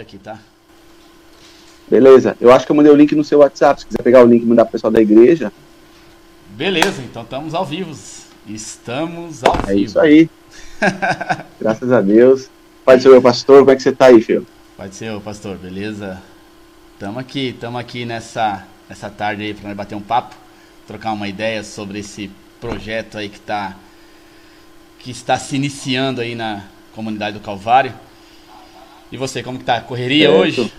aqui, tá? Beleza. Eu acho que eu mandei o link no seu WhatsApp. Se quiser pegar o link e mandar pro pessoal da igreja. Beleza, então estamos ao vivo. Estamos ao é vivo. É isso aí. Graças a Deus. Pai do Senhor, pastor, como é que você tá aí, filho? Pai do Senhor, pastor, beleza? Tamo aqui, tamo aqui nessa, nessa tarde aí para bater um papo, trocar uma ideia sobre esse projeto aí que tá que está se iniciando aí na comunidade do Calvário. E você, como que tá? Correria certo. hoje?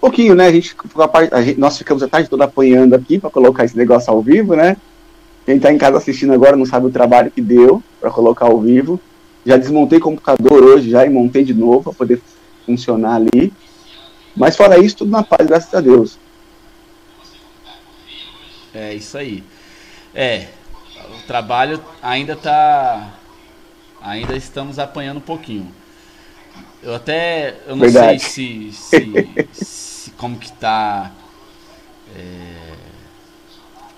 Pouquinho, né? A gente, a gente, nós ficamos a tarde toda apanhando aqui para colocar esse negócio ao vivo, né? Quem tá em casa assistindo agora não sabe o trabalho que deu para colocar ao vivo. Já desmontei o computador hoje já e montei de novo para poder funcionar ali. Mas fora isso, tudo na paz, graças a Deus. É isso aí. É, o trabalho ainda tá ainda estamos apanhando um pouquinho. Eu até. Eu não Verdade. sei se, se, se, como que tá. É,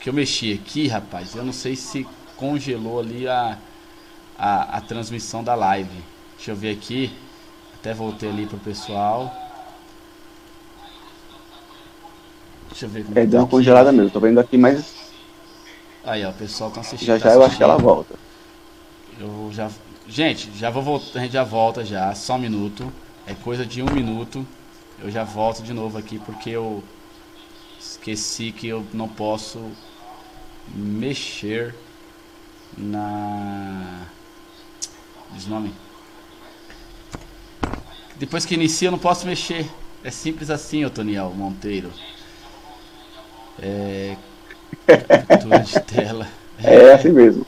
que eu mexi aqui, rapaz. Eu não sei se congelou ali a, a, a transmissão da live. Deixa eu ver aqui. Até voltei ali pro pessoal. Deixa eu ver como É, deu uma aqui. congelada mesmo. Tô vendo aqui, mas. Aí, ó, o pessoal tá assistindo. Já já tá eu acho que ela volta. Eu já Gente, já vou voltar, a gente já volta já, só um minuto. É coisa de um minuto. Eu já volto de novo aqui porque eu esqueci que eu não posso mexer na. Diz nome. Depois que inicia eu não posso mexer. É simples assim, Otoniel Monteiro. É. Captura de tela. É assim mesmo.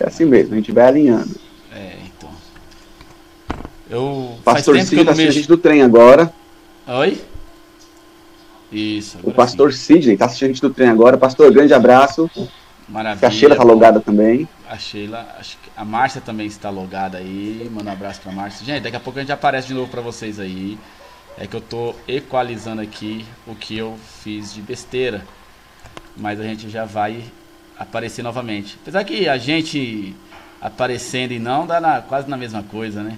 É assim mesmo, a gente vai alinhando. É, então. Eu. Pastor Sidney tá assistindo a gente do trem agora. Oi? Isso. O pastor sim. Sidney tá assistindo a gente do trem agora. Pastor, grande abraço. Maravilha. A Sheila tá logada também. A Sheila, a Márcia também está logada aí. Manda um abraço pra Márcia. Gente, daqui a pouco a gente aparece de novo pra vocês aí. É que eu tô equalizando aqui o que eu fiz de besteira. Mas a gente já vai aparecer novamente. Apesar que a gente aparecendo e não dá na, quase na mesma coisa, né?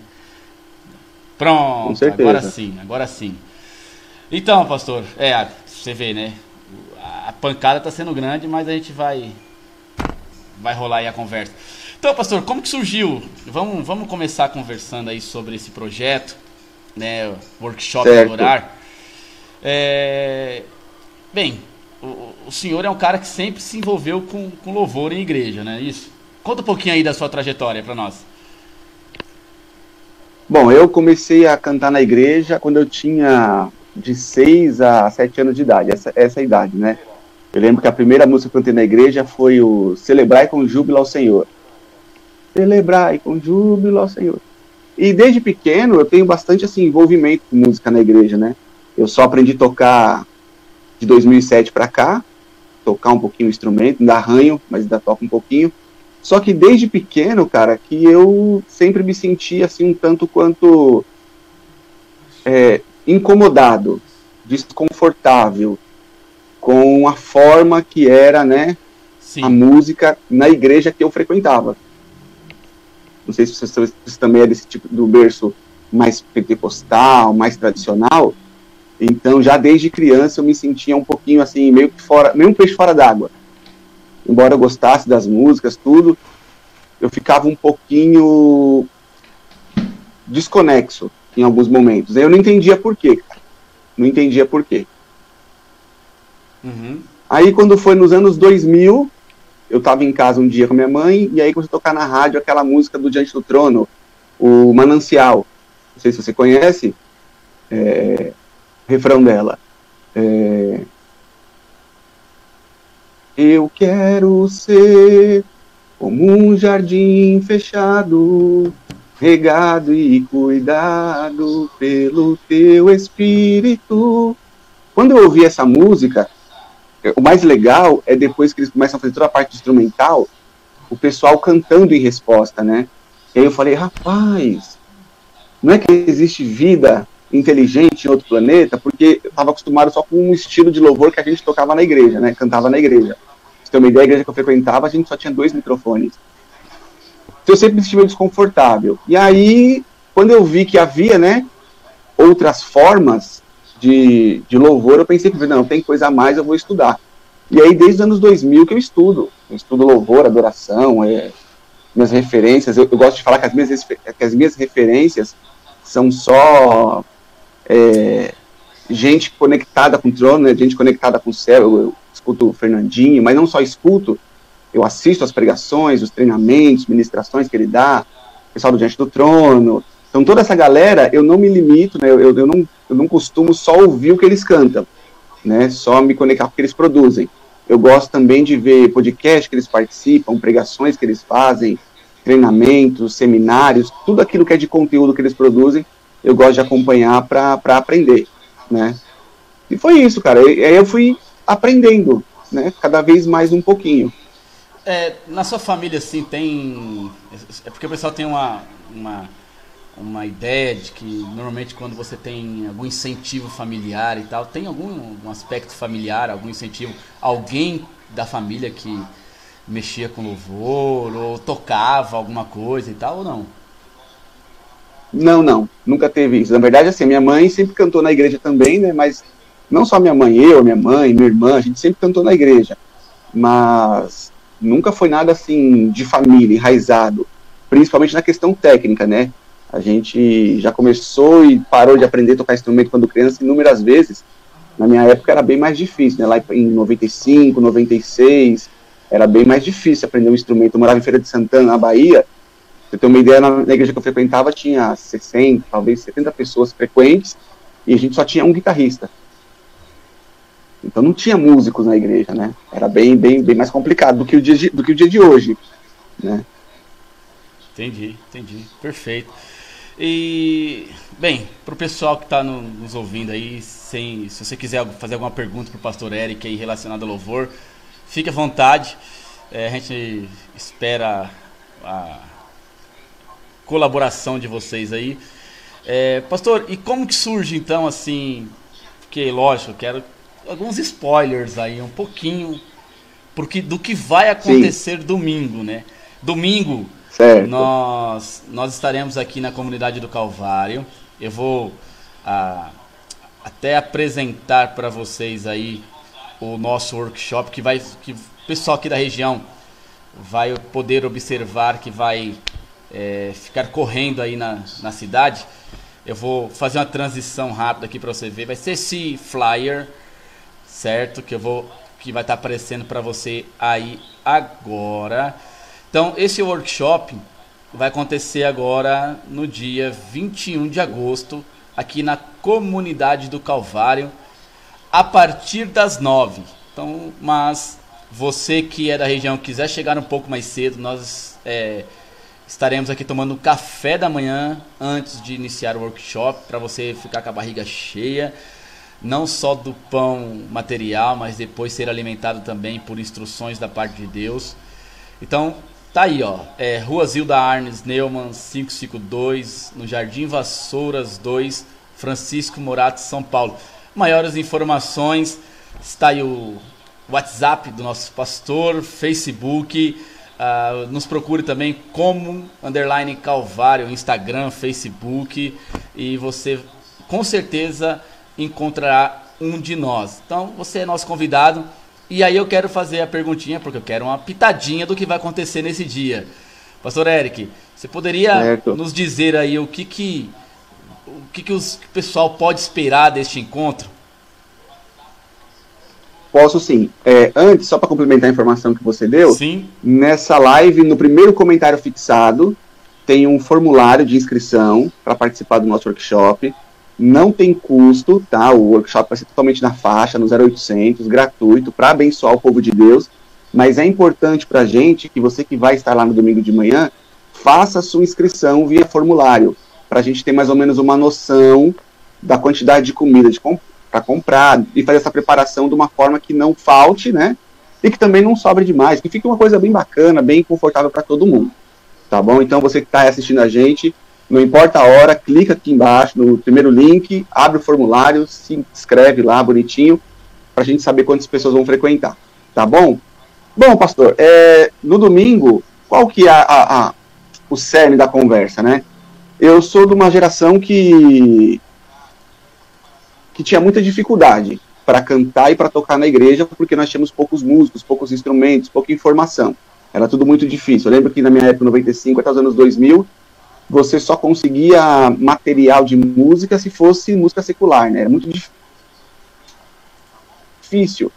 Pronto, agora sim, agora sim. Então, pastor, é, você vê, né? A pancada está sendo grande, mas a gente vai vai rolar aí a conversa. Então, pastor, como que surgiu? Vamos, vamos começar conversando aí sobre esse projeto, né? Workshop certo. Adorar. É, bem, o, senhor é um cara que sempre se envolveu com, com louvor em igreja, né? Isso. Conta um pouquinho aí da sua trajetória para nós. Bom, eu comecei a cantar na igreja quando eu tinha de 6 a 7 anos de idade, essa, essa idade, né? Eu lembro que a primeira música que eu cantei na igreja foi o Celebrai com Júbilo ao Senhor. Celebrai com Júbilo ao Senhor. E desde pequeno eu tenho bastante assim, envolvimento com música na igreja, né? Eu só aprendi a tocar de 2007 para cá, tocar um pouquinho o instrumento, ainda arranho, mas ainda toco um pouquinho. Só que desde pequeno, cara, que eu sempre me senti assim um tanto quanto é, incomodado, desconfortável com a forma que era, né, Sim. a música na igreja que eu frequentava. Não sei se você, se também é desse tipo do berço mais pentecostal, mais tradicional, então, já desde criança, eu me sentia um pouquinho assim, meio que fora, meio um peixe fora d'água. Embora eu gostasse das músicas, tudo, eu ficava um pouquinho desconexo em alguns momentos. Eu não entendia por quê, cara. Não entendia por quê. Uhum. Aí, quando foi nos anos 2000, eu estava em casa um dia com minha mãe, e aí comecei a tocar na rádio aquela música do Diante do Trono, o Manancial. Não sei se você conhece. É, refrão dela. É, eu quero ser como um jardim fechado, regado e cuidado pelo teu espírito. Quando eu ouvi essa música, o mais legal é depois que eles começam a fazer toda a parte instrumental, o pessoal cantando em resposta, né? E aí eu falei, rapaz, não é que existe vida inteligente em outro planeta, porque eu estava acostumado só com um estilo de louvor que a gente tocava na igreja, né? Cantava na igreja. Você ter uma ideia, a igreja que eu frequentava, a gente só tinha dois microfones. Então eu sempre me senti desconfortável. E aí quando eu vi que havia, né, outras formas de, de louvor, eu pensei, não, tem coisa a mais, eu vou estudar. E aí, desde os anos 2000 que eu estudo. Eu estudo louvor, adoração, é, minhas referências. Eu, eu, gosto de falar que as minhas, que as minhas referências são só é, gente conectada com o trono, né, gente conectada com o céu. Eu, eu escuto o Fernandinho, mas não só escuto, eu assisto as pregações, os treinamentos, ministrações que ele dá, pessoal do Diante do Trono. Então, toda essa galera, eu não me limito, né, eu, eu, não, eu não costumo só ouvir o que eles cantam, né, só me conectar com o que eles produzem. Eu gosto também de ver podcast que eles participam, pregações que eles fazem, treinamentos, seminários, tudo aquilo que é de conteúdo que eles produzem, eu gosto de acompanhar para aprender, né? E foi isso, cara. Aí eu fui aprendendo, né? Cada vez mais um pouquinho. É, na sua família, assim, tem. É porque o pessoal tem uma, uma, uma ideia de que normalmente quando você tem algum incentivo familiar e tal, tem algum, algum aspecto familiar, algum incentivo, alguém da família que mexia com louvor ou tocava alguma coisa e tal, ou não? Não, não, nunca teve isso. Na verdade, assim, minha mãe sempre cantou na igreja também, né? Mas não só minha mãe, eu, minha mãe, minha irmã, a gente sempre cantou na igreja. Mas nunca foi nada assim de família, enraizado, principalmente na questão técnica, né? A gente já começou e parou de aprender a tocar instrumento quando criança inúmeras vezes. Na minha época era bem mais difícil, né? Lá em 95, 96, era bem mais difícil aprender um instrumento. Eu morava em Feira de Santana, na Bahia. Você tem uma ideia, na, na igreja que eu frequentava tinha 60, talvez 70 pessoas frequentes e a gente só tinha um guitarrista. Então não tinha músicos na igreja, né? Era bem, bem, bem mais complicado do que o dia de, do que o dia de hoje, né? Entendi, entendi. Perfeito. E, bem, para o pessoal que está no, nos ouvindo aí, sem, se você quiser fazer alguma pergunta para o pastor Eric aí relacionada ao louvor, fique à vontade. É, a gente espera a colaboração de vocês aí. É, pastor, e como que surge então assim? Porque, lógico, eu quero alguns spoilers aí, um pouquinho porque, do que vai acontecer Sim. domingo, né? Domingo, certo. Nós, nós estaremos aqui na comunidade do Calvário. Eu vou ah, até apresentar para vocês aí o nosso workshop que vai que o pessoal aqui da região vai poder observar que vai é, ficar correndo aí na, na cidade. Eu vou fazer uma transição rápida aqui para você ver. Vai ser esse flyer certo? Que eu vou que vai estar tá aparecendo para você aí agora. Então, esse workshop vai acontecer agora no dia 21 de agosto, aqui na comunidade do Calvário, a partir das 9. Então, mas você que é da região quiser chegar um pouco mais cedo, nós é, estaremos aqui tomando café da manhã antes de iniciar o workshop para você ficar com a barriga cheia não só do pão material, mas depois ser alimentado também por instruções da parte de Deus. Então, tá aí, ó. É Rua Zilda Arnes Neumann 552, no Jardim Vassouras 2, Francisco Morato, São Paulo. Maiores informações, está aí o WhatsApp do nosso pastor, Facebook. Uh, nos procure também como underline Calvário, Instagram, Facebook. E você com certeza encontrará um de nós. Então, você é nosso convidado. E aí eu quero fazer a perguntinha, porque eu quero uma pitadinha do que vai acontecer nesse dia. Pastor Eric, você poderia certo. nos dizer aí o que que o que que o pessoal pode esperar deste encontro? Posso sim. É, antes, só para complementar a informação que você deu, sim. nessa live, no primeiro comentário fixado, tem um formulário de inscrição para participar do nosso workshop não tem custo, tá? O workshop vai ser totalmente na faixa, no 0800, gratuito, para abençoar o povo de Deus. Mas é importante para a gente que você que vai estar lá no domingo de manhã, faça a sua inscrição via formulário, para a gente ter mais ou menos uma noção da quantidade de comida de para comprar e fazer essa preparação de uma forma que não falte, né? E que também não sobre demais, que fique uma coisa bem bacana, bem confortável para todo mundo. Tá bom? Então você que está assistindo a gente, não importa a hora, clica aqui embaixo no primeiro link, abre o formulário, se inscreve lá bonitinho, para a gente saber quantas pessoas vão frequentar. Tá bom? Bom, pastor, é, no domingo, qual que é a, a, o cerne da conversa, né? eu sou de uma geração que que tinha muita dificuldade para cantar e para tocar na igreja, porque nós tínhamos poucos músicos, poucos instrumentos, pouca informação. Era tudo muito difícil. Eu lembro que na minha época, 95 até os anos 2000, você só conseguia material de música se fosse música secular, né? Era muito difícil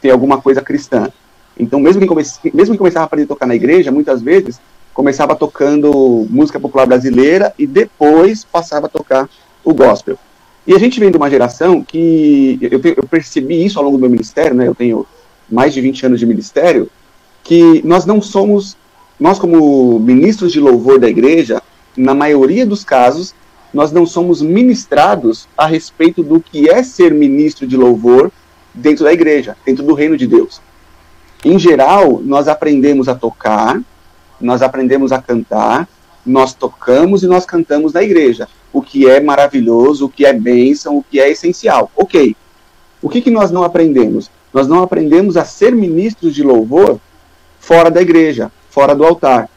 ter alguma coisa cristã. Então, mesmo que, comece, mesmo que começava a aprender a tocar na igreja, muitas vezes começava tocando música popular brasileira e depois passava a tocar o gospel. E a gente vem de uma geração que eu, eu percebi isso ao longo do meu ministério, né? Eu tenho mais de 20 anos de ministério, que nós não somos, nós como ministros de louvor da igreja, na maioria dos casos, nós não somos ministrados a respeito do que é ser ministro de louvor dentro da igreja, dentro do reino de Deus. Em geral, nós aprendemos a tocar, nós aprendemos a cantar, nós tocamos e nós cantamos na igreja o que é maravilhoso, o que é bênção, o que é essencial. Ok. O que, que nós não aprendemos? Nós não aprendemos a ser ministros de louvor fora da igreja, fora do altar.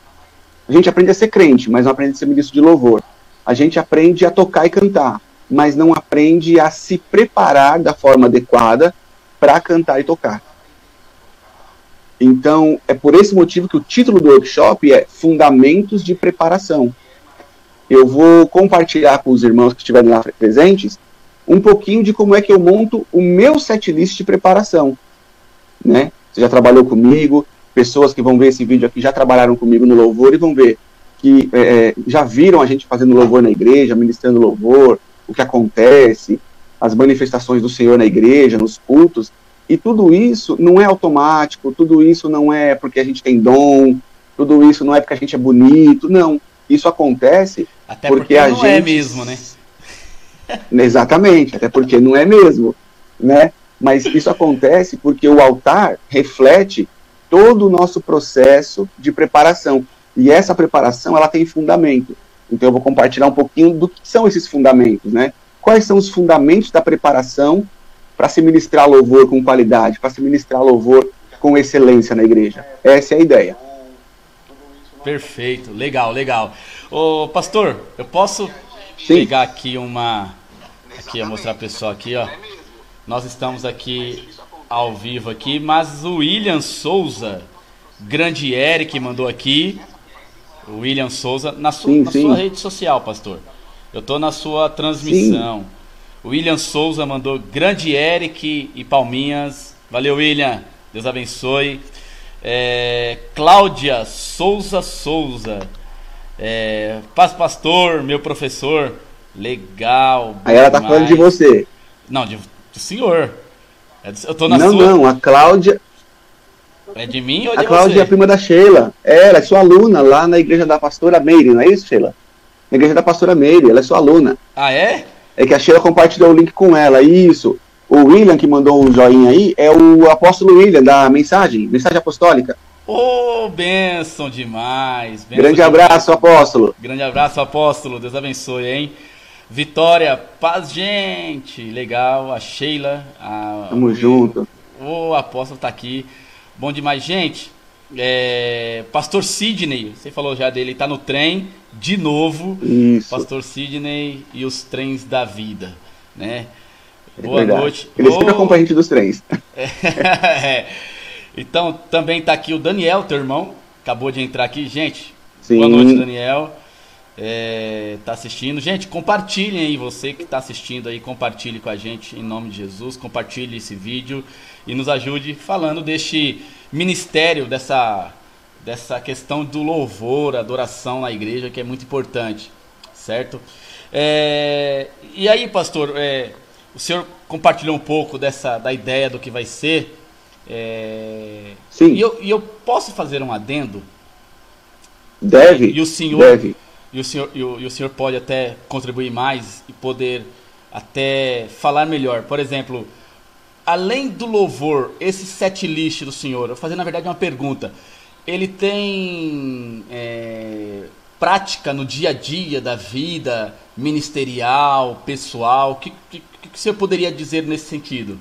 A gente aprende a ser crente, mas não aprende a ser ministro de louvor. A gente aprende a tocar e cantar, mas não aprende a se preparar da forma adequada para cantar e tocar. Então, é por esse motivo que o título do workshop é Fundamentos de Preparação eu vou compartilhar com os irmãos que estiverem lá presentes um pouquinho de como é que eu monto o meu setlist de preparação. Né? Você já trabalhou comigo, pessoas que vão ver esse vídeo aqui já trabalharam comigo no louvor e vão ver que é, é, já viram a gente fazendo louvor na igreja, ministrando louvor, o que acontece, as manifestações do Senhor na igreja, nos cultos, e tudo isso não é automático, tudo isso não é porque a gente tem dom, tudo isso não é porque a gente é bonito, não. Isso acontece até porque, porque a não é gente... é mesmo, né? Exatamente, até porque não é mesmo, né? Mas isso acontece porque o altar reflete todo o nosso processo de preparação. E essa preparação, ela tem fundamento. Então eu vou compartilhar um pouquinho do que são esses fundamentos, né? Quais são os fundamentos da preparação para se ministrar louvor com qualidade, para se ministrar louvor com excelência na igreja? Essa é a ideia. Perfeito, legal, legal. Ô, pastor, eu posso Sim. pegar aqui uma. Aqui, eu mostrar pro pessoal aqui, ó. Nós estamos aqui ao vivo aqui, mas o William Souza, grande Eric, mandou aqui. O William Souza, na, su, sim, na sim. sua rede social, pastor. Eu tô na sua transmissão. Sim. O William Souza mandou grande Eric e Palminhas. Valeu, William. Deus abençoe. É, Cláudia Souza Souza. É, Paz Pastor, meu professor. Legal. Aí ela tá falando de você. Não, de, do senhor. É eu tô na não, sua... não, a Cláudia. É de mim ou de a Cláudia você? é a prima da Sheila. É, ela é sua aluna lá na igreja da pastora Meire, não é isso, Sheila? Na igreja da pastora Meire, ela é sua aluna. Ah, é? É que a Sheila compartilhou o link com ela, isso. O William, que mandou o um joinha aí, é o apóstolo William, da mensagem, mensagem apostólica. Ô, oh, bênção demais. Bênção Grande demais. abraço, apóstolo. Grande abraço, apóstolo. Deus abençoe, hein? Vitória, paz, gente. Legal, a Sheila. A... Tamo o... junto. O apóstolo tá aqui. Bom demais, gente. É... Pastor Sidney, você falou já dele, tá no trem de novo. Isso. Pastor Sidney e os trens da vida, né? Boa noite. Ele sempre acompanha a gente dos trens. é. Então, também está aqui o Daniel, teu irmão. Acabou de entrar aqui. Gente, Sim. boa noite, Daniel. É, tá assistindo. Gente, compartilhem aí, você que está assistindo aí, compartilhe com a gente em nome de Jesus, compartilhe esse vídeo e nos ajude falando deste ministério, dessa, dessa questão do louvor, adoração na igreja, que é muito importante, certo? É, e aí, pastor, é, o senhor compartilhou um pouco dessa da ideia do que vai ser. É... Sim. E eu, e eu posso fazer um adendo? Deve. E o senhor, deve. E o senhor, e o, e o senhor pode até contribuir mais e poder até falar melhor. Por exemplo, além do louvor, esse set list do senhor, eu vou fazer na verdade uma pergunta. Ele tem é, prática no dia a dia da vida ministerial, pessoal? O que, que, que você poderia dizer nesse sentido?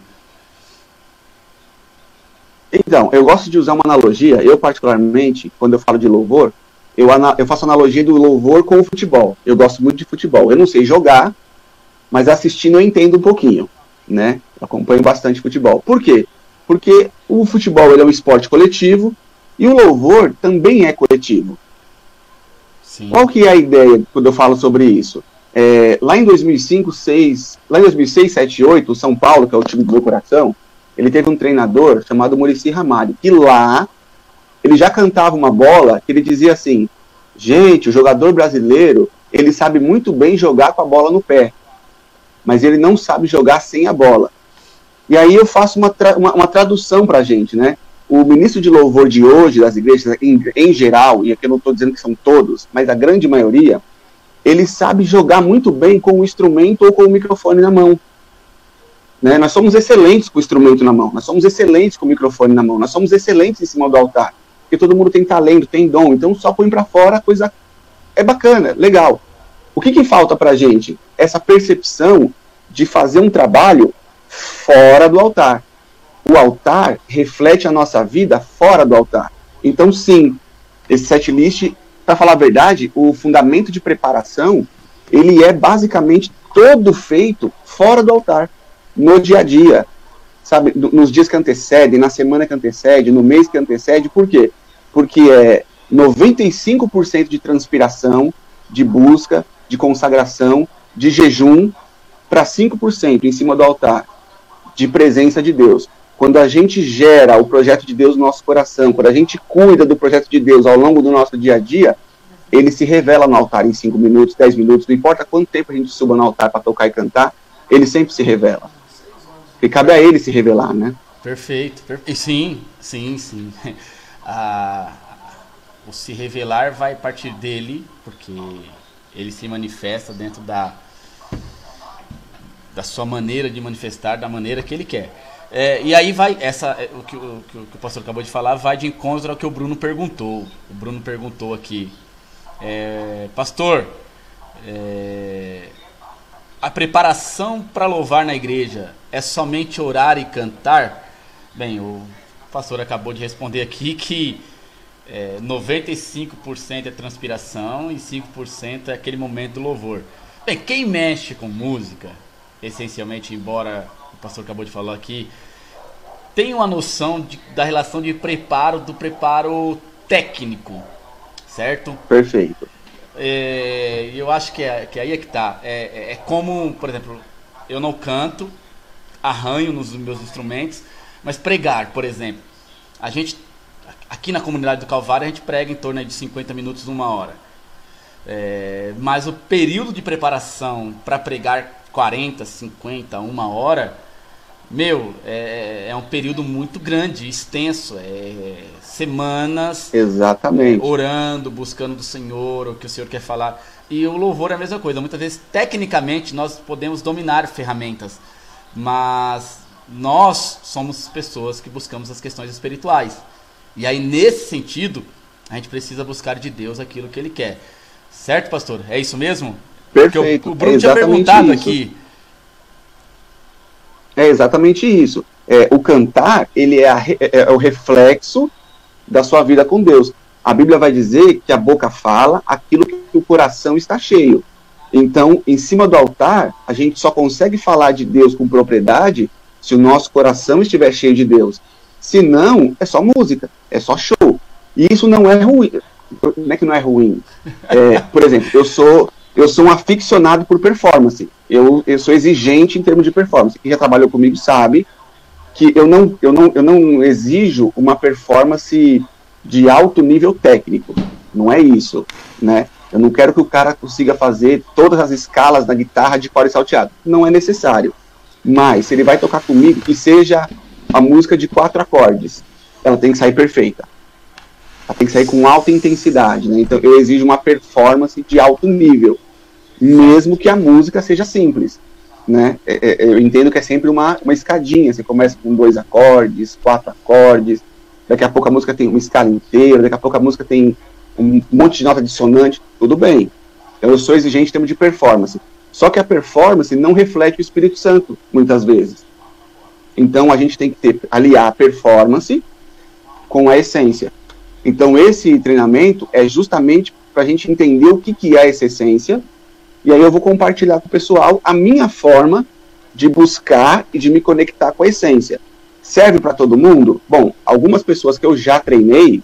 Então, eu gosto de usar uma analogia. Eu, particularmente, quando eu falo de louvor, eu, eu faço analogia do louvor com o futebol. Eu gosto muito de futebol. Eu não sei jogar, mas assistindo eu entendo um pouquinho, né? Eu acompanho bastante futebol. Por quê? Porque o futebol ele é um esporte coletivo e o louvor também é coletivo. Sim. Qual que é a ideia quando eu falo sobre isso? É, lá em 2005, 6, lá em 2006, 7 8, o São Paulo, que é o time do meu coração, ele teve um treinador chamado Murici Ramalho, que lá ele já cantava uma bola que ele dizia assim: gente, o jogador brasileiro ele sabe muito bem jogar com a bola no pé, mas ele não sabe jogar sem a bola. E aí eu faço uma, tra uma, uma tradução para a gente, né? O ministro de louvor de hoje, das igrejas em, em geral, e aqui eu não estou dizendo que são todos, mas a grande maioria, ele sabe jogar muito bem com o instrumento ou com o microfone na mão. Né? Nós somos excelentes com o instrumento na mão, nós somos excelentes com o microfone na mão, nós somos excelentes em cima do altar, porque todo mundo tem talento, tem dom, então só põe para fora a coisa é bacana, legal. O que, que falta para a gente? Essa percepção de fazer um trabalho fora do altar. O altar reflete a nossa vida fora do altar. Então, sim, esse set list, para falar a verdade, o fundamento de preparação, ele é basicamente todo feito fora do altar no dia a dia, sabe? Nos dias que antecedem, na semana que antecede, no mês que antecede, por quê? Porque é 95% de transpiração, de busca, de consagração, de jejum, para 5% em cima do altar, de presença de Deus. Quando a gente gera o projeto de Deus no nosso coração, quando a gente cuida do projeto de Deus ao longo do nosso dia a dia, ele se revela no altar em 5 minutos, 10 minutos, não importa quanto tempo a gente suba no altar para tocar e cantar, ele sempre se revela. Porque cabe a ele se revelar, né? Perfeito. perfeito. Sim, sim, sim. Ah, o se revelar vai partir dele, porque ele se manifesta dentro da, da sua maneira de manifestar, da maneira que ele quer. É, e aí vai, essa, é, o que, o que, o pastor acabou de falar, vai de encontro ao que o Bruno perguntou. O Bruno perguntou aqui, é, pastor, é, a preparação para louvar na igreja é somente orar e cantar? Bem, o pastor acabou de responder aqui que é, 95% é transpiração e 5% é aquele momento do louvor. Bem, quem mexe com música, essencialmente, embora pastor acabou de falar aqui, tem uma noção de, da relação de preparo, do preparo técnico, certo? Perfeito. É, eu acho que, é, que aí é que tá. É, é, é como, por exemplo, eu não canto, arranho nos meus instrumentos, mas pregar, por exemplo. A gente, aqui na comunidade do Calvário, a gente prega em torno de 50 minutos, uma hora. É, mas o período de preparação para pregar 40, 50, uma hora, meu, é, é um período muito grande, extenso. É semanas Exatamente. orando, buscando do Senhor, o que o Senhor quer falar. E o louvor é a mesma coisa. Muitas vezes, tecnicamente, nós podemos dominar ferramentas, mas nós somos pessoas que buscamos as questões espirituais. E aí, nesse sentido, a gente precisa buscar de Deus aquilo que Ele quer. Certo, pastor? É isso mesmo? Perfeito. o, o Bruno é tinha perguntado isso. aqui. É exatamente isso. É, o cantar, ele é, a, é, é o reflexo da sua vida com Deus. A Bíblia vai dizer que a boca fala aquilo que o coração está cheio. Então, em cima do altar, a gente só consegue falar de Deus com propriedade se o nosso coração estiver cheio de Deus. Se não, é só música, é só show. E isso não é ruim. Não é que não é ruim. É, por exemplo, eu sou eu sou um aficionado por performance. Eu, eu sou exigente em termos de performance. Quem já trabalhou comigo sabe que eu não, eu não, eu não exijo uma performance de alto nível técnico. Não é isso, né? Eu não quero que o cara consiga fazer todas as escalas da guitarra de core salteado. Não é necessário. Mas se ele vai tocar comigo, que seja a música de quatro acordes, ela tem que sair perfeita. Ela tem que sair com alta intensidade, né? Então eu exijo uma performance de alto nível, mesmo que a música seja simples né? É, é, eu entendo que é sempre uma, uma escadinha. Você começa com dois acordes, quatro acordes, daqui a pouco a música tem uma escala inteira, daqui a pouco a música tem um monte de nota dissonante, tudo bem. Então, eu sou exigente em termos de performance. Só que a performance não reflete o Espírito Santo, muitas vezes. Então a gente tem que ter, aliar a performance com a essência. Então, esse treinamento é justamente para a gente entender o que, que é essa essência, e aí eu vou compartilhar com o pessoal a minha forma de buscar e de me conectar com a essência. Serve para todo mundo? Bom, algumas pessoas que eu já treinei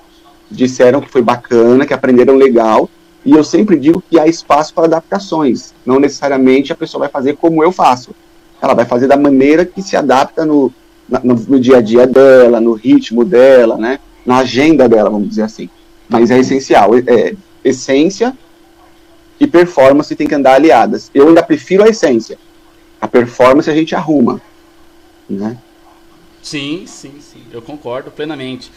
disseram que foi bacana, que aprenderam legal, e eu sempre digo que há espaço para adaptações. Não necessariamente a pessoa vai fazer como eu faço. Ela vai fazer da maneira que se adapta no, no, no dia a dia dela, no ritmo dela, né? na agenda dela, vamos dizer assim. Mas é essencial. É, essência e performance tem que andar aliadas. Eu ainda prefiro a essência. A performance a gente arruma. Né? Sim, sim, sim. Eu concordo plenamente.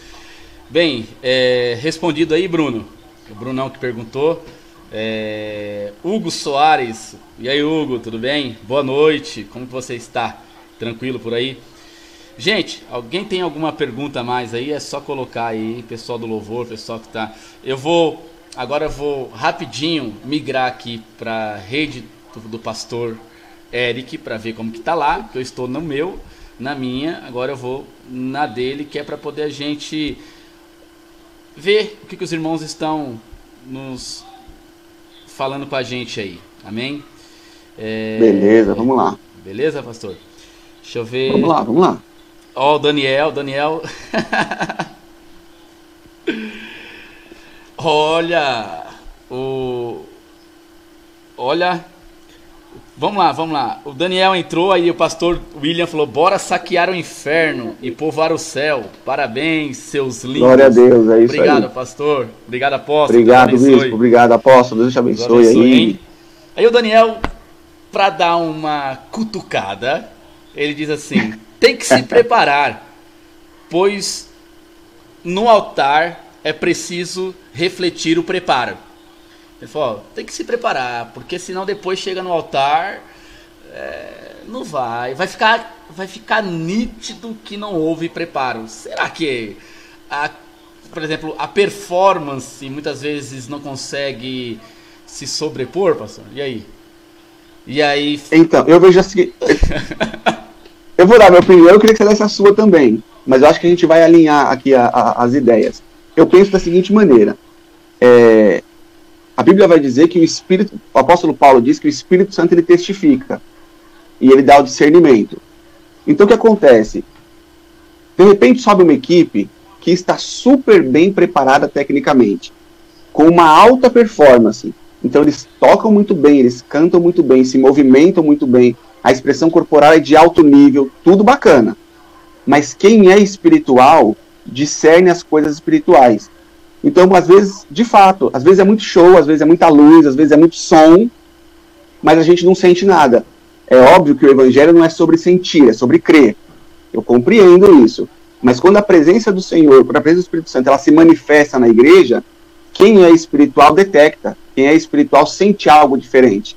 Bem, é, respondido aí, Bruno. O Brunão que perguntou. É, Hugo Soares. E aí, Hugo, tudo bem? Boa noite. Como você está? Tranquilo por aí? Gente, alguém tem alguma pergunta mais aí? É só colocar aí, pessoal do louvor, pessoal que tá. Eu vou agora eu vou rapidinho migrar aqui para rede do, do, pastor Eric para ver como que tá lá, que eu estou no meu, na minha, agora eu vou na dele, que é para poder a gente ver o que, que os irmãos estão nos falando com a gente aí. Amém? É... Beleza, vamos lá. Beleza, pastor? Deixa eu ver. Vamos lá, vamos lá. Ó, oh, o Daniel, Daniel. Olha, o. Olha. Vamos lá, vamos lá. O Daniel entrou, aí o pastor William falou: bora saquear o inferno e povoar o céu. Parabéns, seus lindos. Glória a Deus, é isso Obrigado, aí. pastor. Obrigado, apóstolo. Obrigado, bispo. Obrigado, apóstolo. Deus te abençoe, abençoe aí. Hein? Aí o Daniel, para dar uma cutucada, ele diz assim: tem que se preparar, pois no altar é preciso refletir o preparo. Ele falou: tem que se preparar, porque senão depois chega no altar, é, não vai, vai ficar, vai ficar nítido que não houve preparo. Será que, a, por exemplo, a performance muitas vezes não consegue se sobrepor, pastor? E aí? E aí? Então, eu vejo assim. Eu vou dar minha opinião, eu queria que você desse a sua também, mas eu acho que a gente vai alinhar aqui a, a, as ideias. Eu penso da seguinte maneira: é, a Bíblia vai dizer que o Espírito, o apóstolo Paulo diz que o Espírito Santo ele testifica e ele dá o discernimento. Então o que acontece? De repente sobe uma equipe que está super bem preparada tecnicamente, com uma alta performance. Então eles tocam muito bem, eles cantam muito bem, se movimentam muito bem, a expressão corporal é de alto nível, tudo bacana. Mas quem é espiritual discerne as coisas espirituais. Então, às vezes, de fato, às vezes é muito show, às vezes é muita luz, às vezes é muito som, mas a gente não sente nada. É óbvio que o evangelho não é sobre sentir, é sobre crer. Eu compreendo isso. Mas quando a presença do Senhor, quando a presença do Espírito Santo, ela se manifesta na igreja, quem é espiritual detecta. Quem é espiritual sente algo diferente.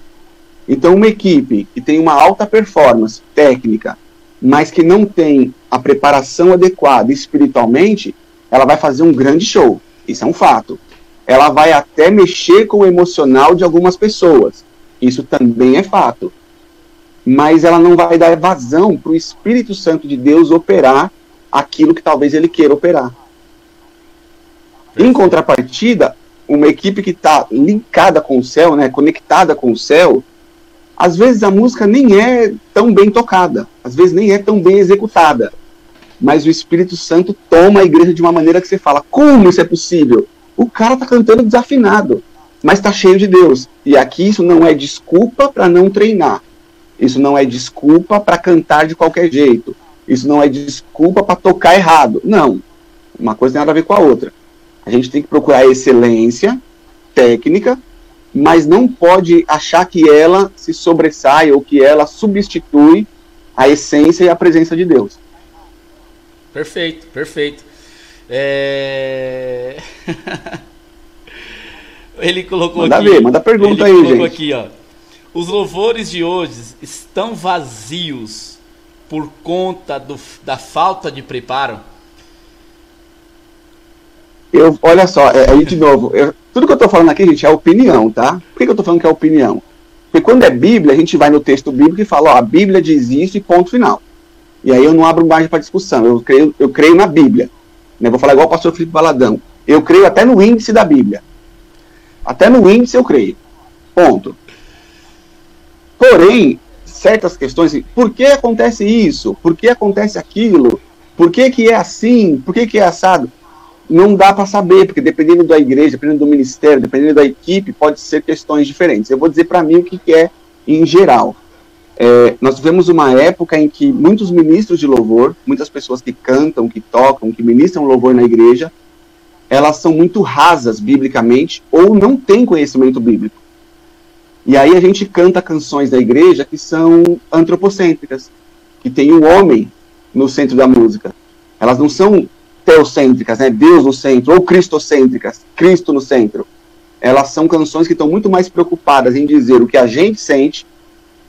Então, uma equipe que tem uma alta performance técnica, mas que não tem a preparação adequada espiritualmente, ela vai fazer um grande show. Isso é um fato. Ela vai até mexer com o emocional de algumas pessoas. Isso também é fato. Mas ela não vai dar vazão para o Espírito Santo de Deus operar aquilo que talvez ele queira operar. Em contrapartida, uma equipe que está linkada com o céu, né, conectada com o céu, às vezes a música nem é tão bem tocada, às vezes nem é tão bem executada, mas o Espírito Santo toma a igreja de uma maneira que você fala: como isso é possível? O cara está cantando desafinado, mas está cheio de Deus. E aqui isso não é desculpa para não treinar, isso não é desculpa para cantar de qualquer jeito, isso não é desculpa para tocar errado. Não, uma coisa tem nada a ver com a outra. A gente tem que procurar excelência técnica mas não pode achar que ela se sobressai ou que ela substitui a essência e a presença de Deus. Perfeito, perfeito. É... ele colocou manda aqui. Ver, manda pergunta ele aí, colocou gente. aqui, ó. Os louvores de hoje estão vazios por conta do, da falta de preparo? Eu, olha só, é, aí de novo, eu, tudo que eu estou falando aqui, gente, é opinião, tá? Por que, que eu estou falando que é opinião? Porque quando é Bíblia, a gente vai no texto bíblico e fala, ó, a Bíblia diz isso e ponto final. E aí eu não abro margem para discussão, eu creio, eu creio na Bíblia. Né? Vou falar igual o pastor Felipe Baladão. Eu creio até no índice da Bíblia. Até no índice eu creio. Ponto. Porém, certas questões, por que acontece isso? Por que acontece aquilo? Por que, que é assim? Por que, que é assado? Não dá para saber, porque dependendo da igreja, dependendo do ministério, dependendo da equipe, pode ser questões diferentes. Eu vou dizer para mim o que, que é em geral. É, nós vivemos uma época em que muitos ministros de louvor, muitas pessoas que cantam, que tocam, que ministram louvor na igreja, elas são muito rasas biblicamente ou não têm conhecimento bíblico. E aí a gente canta canções da igreja que são antropocêntricas, que tem o homem no centro da música. Elas não são teocêntricas, né? Deus no centro, ou cristocêntricas, Cristo no centro. Elas são canções que estão muito mais preocupadas em dizer o que a gente sente,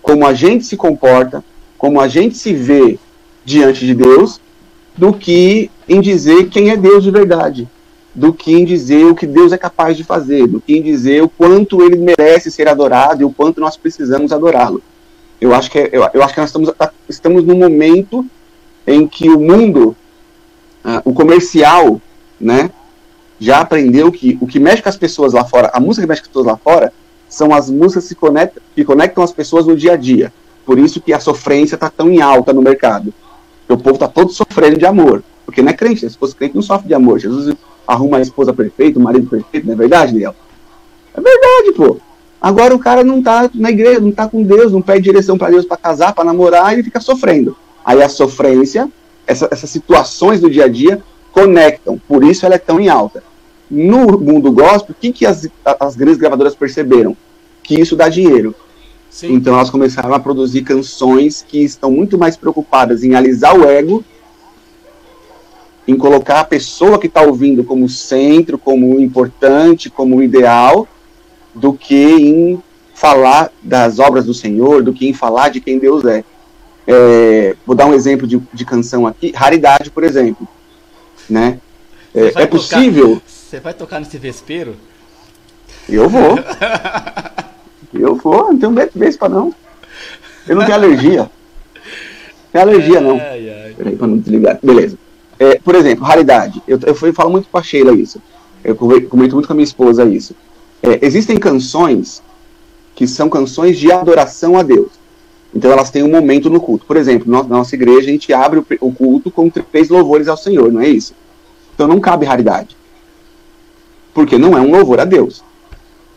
como a gente se comporta, como a gente se vê diante de Deus, do que em dizer quem é Deus de verdade, do que em dizer o que Deus é capaz de fazer, do que em dizer o quanto ele merece ser adorado e o quanto nós precisamos adorá-lo. Eu acho que é, eu, eu acho que nós estamos estamos num momento em que o mundo, uh, o comercial, né, já aprendeu que o que mexe com as pessoas lá fora, a música que mexe com as pessoas lá fora, são as músicas que conectam, que conectam as pessoas no dia a dia. Por isso que a sofrência está tão em alta no mercado. Porque o povo está todo sofrendo de amor. Porque não é crente, né? se fosse crente não sofre de amor. Jesus arruma a esposa perfeita, o marido perfeito, não é verdade, Daniel? É verdade, pô. Agora o cara não está na igreja, não está com Deus, não pede direção para Deus para casar, para namorar, ele fica sofrendo. Aí a sofrência, essa, essas situações do dia a dia conectam, por isso ela é tão em alta. No mundo gospel, o que, que as, as grandes gravadoras perceberam? Que isso dá dinheiro. Sim. Então elas começaram a produzir canções que estão muito mais preocupadas em alisar o ego, em colocar a pessoa que está ouvindo como centro, como importante, como ideal, do que em falar das obras do Senhor, do que em falar de quem Deus é. É, vou dar um exemplo de, de, canção aqui, Raridade, por exemplo. Né? É, é possível. Você vai tocar nesse vespeiro? Eu vou. eu vou, não tenho vespa não. Eu não tenho alergia. Tem alergia, não. Ai, ai. Peraí, pra não desligar. Beleza. É, por exemplo, raridade. Eu, eu falo muito com a Sheila isso. Eu comento muito com a minha esposa isso. É, existem canções que são canções de adoração a Deus. Então elas têm um momento no culto. Por exemplo, na nossa igreja a gente abre o culto com três louvores ao Senhor, não é isso? Então não cabe raridade. Porque não é um louvor a Deus.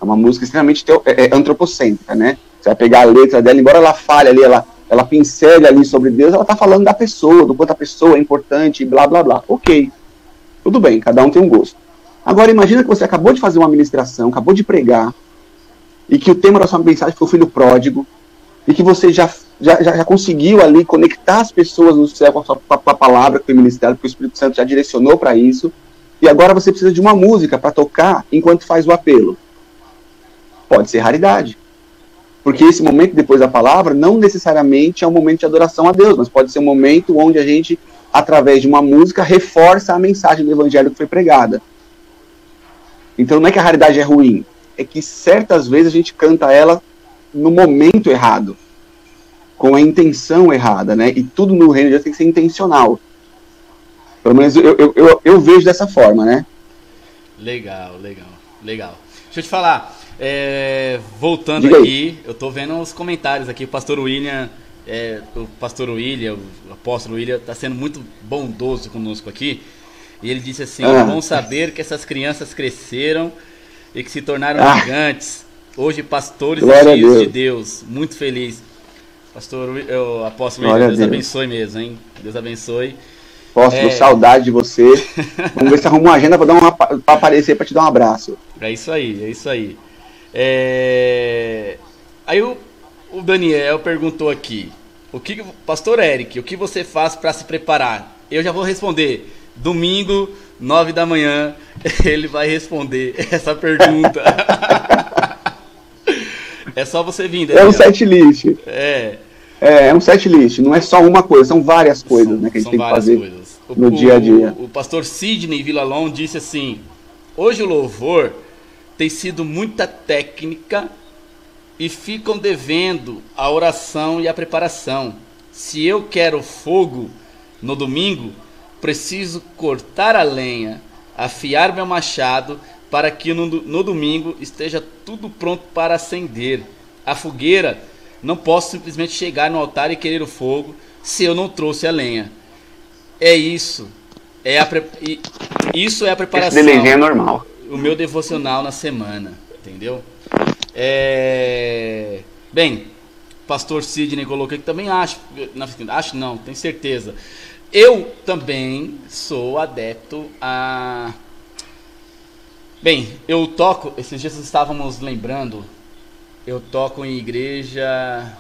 É uma música extremamente teo, é, é antropocêntrica, né? Você vai pegar a letra dela, embora ela fale ali, ela, ela pincele ali sobre Deus, ela está falando da pessoa, do quanto a pessoa é importante, blá blá blá. Ok. Tudo bem, cada um tem um gosto. Agora imagina que você acabou de fazer uma ministração, acabou de pregar, e que o tema da sua mensagem foi o filho pródigo, e que você já, já, já conseguiu ali conectar as pessoas no céu com a, sua, com a palavra, com o ministério, porque o Espírito Santo já direcionou para isso, e agora você precisa de uma música para tocar enquanto faz o apelo. Pode ser raridade. Porque esse momento depois da palavra não necessariamente é um momento de adoração a Deus, mas pode ser um momento onde a gente, através de uma música, reforça a mensagem do evangelho que foi pregada. Então não é que a raridade é ruim, é que certas vezes a gente canta ela no momento errado, com a intenção errada, né? E tudo no reino de Deus tem que ser intencional. Pelo menos eu, eu, eu, eu vejo dessa forma, né? Legal, legal, legal. Deixa eu te falar, é, voltando Diga aqui, aí. eu tô vendo os comentários aqui, o pastor William, é, o pastor William, o apóstolo William, tá sendo muito bondoso conosco aqui. E ele disse assim: ah. bom saber que essas crianças cresceram e que se tornaram ah. gigantes Hoje, pastores Glória e filhos de Deus. Muito feliz. Pastor, eu apóstolo, Glória Deus, Deus abençoe mesmo, hein? Deus abençoe. Apóstolo, é... saudade de você. Vamos ver se arruma uma agenda para dar uma, pra aparecer para te dar um abraço. É isso aí, é isso aí. É... Aí o, o Daniel perguntou aqui: o que, Pastor Eric, o que você faz para se preparar? Eu já vou responder. Domingo, nove da manhã, ele vai responder essa pergunta. É só você vir. Daniel. É um set list. É. É, é um set list, não é só uma coisa, são várias coisas são, né, que a gente tem que fazer o, no o, dia a dia. O, o pastor Sidney Villalon disse assim: hoje o louvor tem sido muita técnica e ficam devendo a oração e a preparação. Se eu quero fogo no domingo, preciso cortar a lenha, afiar meu machado, para que no, no domingo esteja tudo pronto para acender. A fogueira, não posso simplesmente chegar no altar e querer o fogo se eu não trouxe a lenha. É isso. É a pre... Isso é a preparação. Esse é normal. O meu devocional na semana, entendeu? É... Bem, pastor Sidney colocou que também acho, acho não, tenho certeza. Eu também sou adepto a Bem, eu toco, esses dias estávamos lembrando, eu toco em igreja.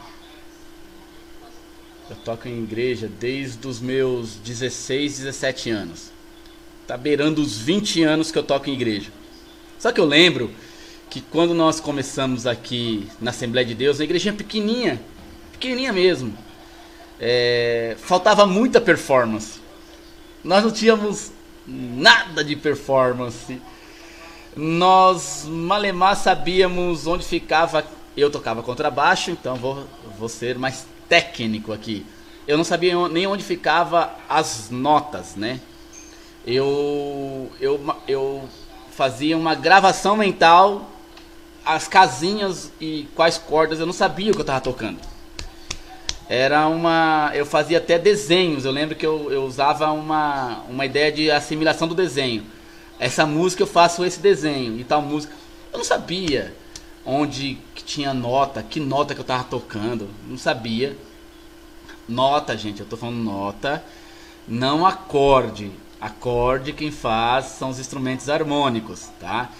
Eu toco em igreja desde os meus 16, 17 anos. Tá beirando os 20 anos que eu toco em igreja. Só que eu lembro que quando nós começamos aqui na Assembleia de Deus, uma igrejinha pequenininha, pequenininha mesmo, é, faltava muita performance. Nós não tínhamos nada de performance nós malemar sabíamos onde ficava. Eu tocava contrabaixo, então vou, vou ser mais técnico aqui. Eu não sabia nem onde ficava as notas, né? Eu, eu, eu fazia uma gravação mental, as casinhas e quais cordas, eu não sabia o que eu estava tocando. Era uma. Eu fazia até desenhos, eu lembro que eu, eu usava uma, uma ideia de assimilação do desenho essa música eu faço esse desenho e tal música. Eu não sabia onde que tinha nota, que nota que eu tava tocando, não sabia. Nota, gente, eu tô falando nota, não acorde. Acorde quem faz são os instrumentos harmônicos, tá?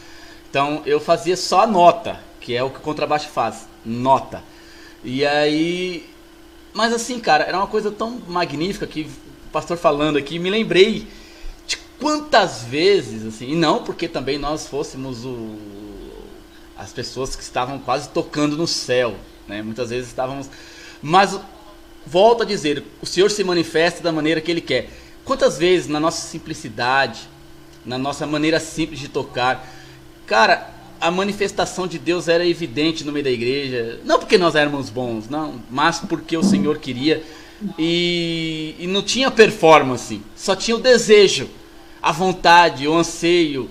Então eu fazia só nota, que é o que o contrabaixo faz, nota. E aí, mas assim, cara, era uma coisa tão magnífica que o pastor falando aqui, me lembrei quantas vezes, assim, e não porque também nós fôssemos o, as pessoas que estavam quase tocando no céu, né? Muitas vezes estávamos, mas volto a dizer, o Senhor se manifesta da maneira que Ele quer. Quantas vezes na nossa simplicidade, na nossa maneira simples de tocar, cara, a manifestação de Deus era evidente no meio da igreja, não porque nós éramos bons, não, mas porque o Senhor queria e, e não tinha performance, só tinha o desejo a vontade, o anseio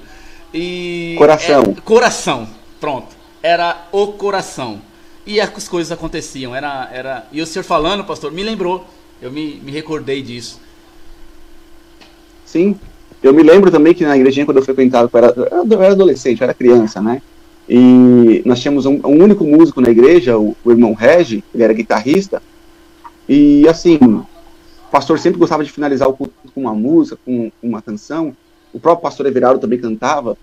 e coração. É, coração, pronto. Era o coração. E as coisas aconteciam, era era e o senhor falando, pastor, me lembrou. Eu me, me recordei disso. Sim. Eu me lembro também que na igrejinha, quando eu frequentava, eu era, eu era adolescente, eu era criança, né? E nós tínhamos um, um único músico na igreja, o, o, irmão Regi, ele era guitarrista. E assim, o pastor sempre gostava de finalizar o culto com uma música, com uma canção. O próprio pastor Everardo também cantava.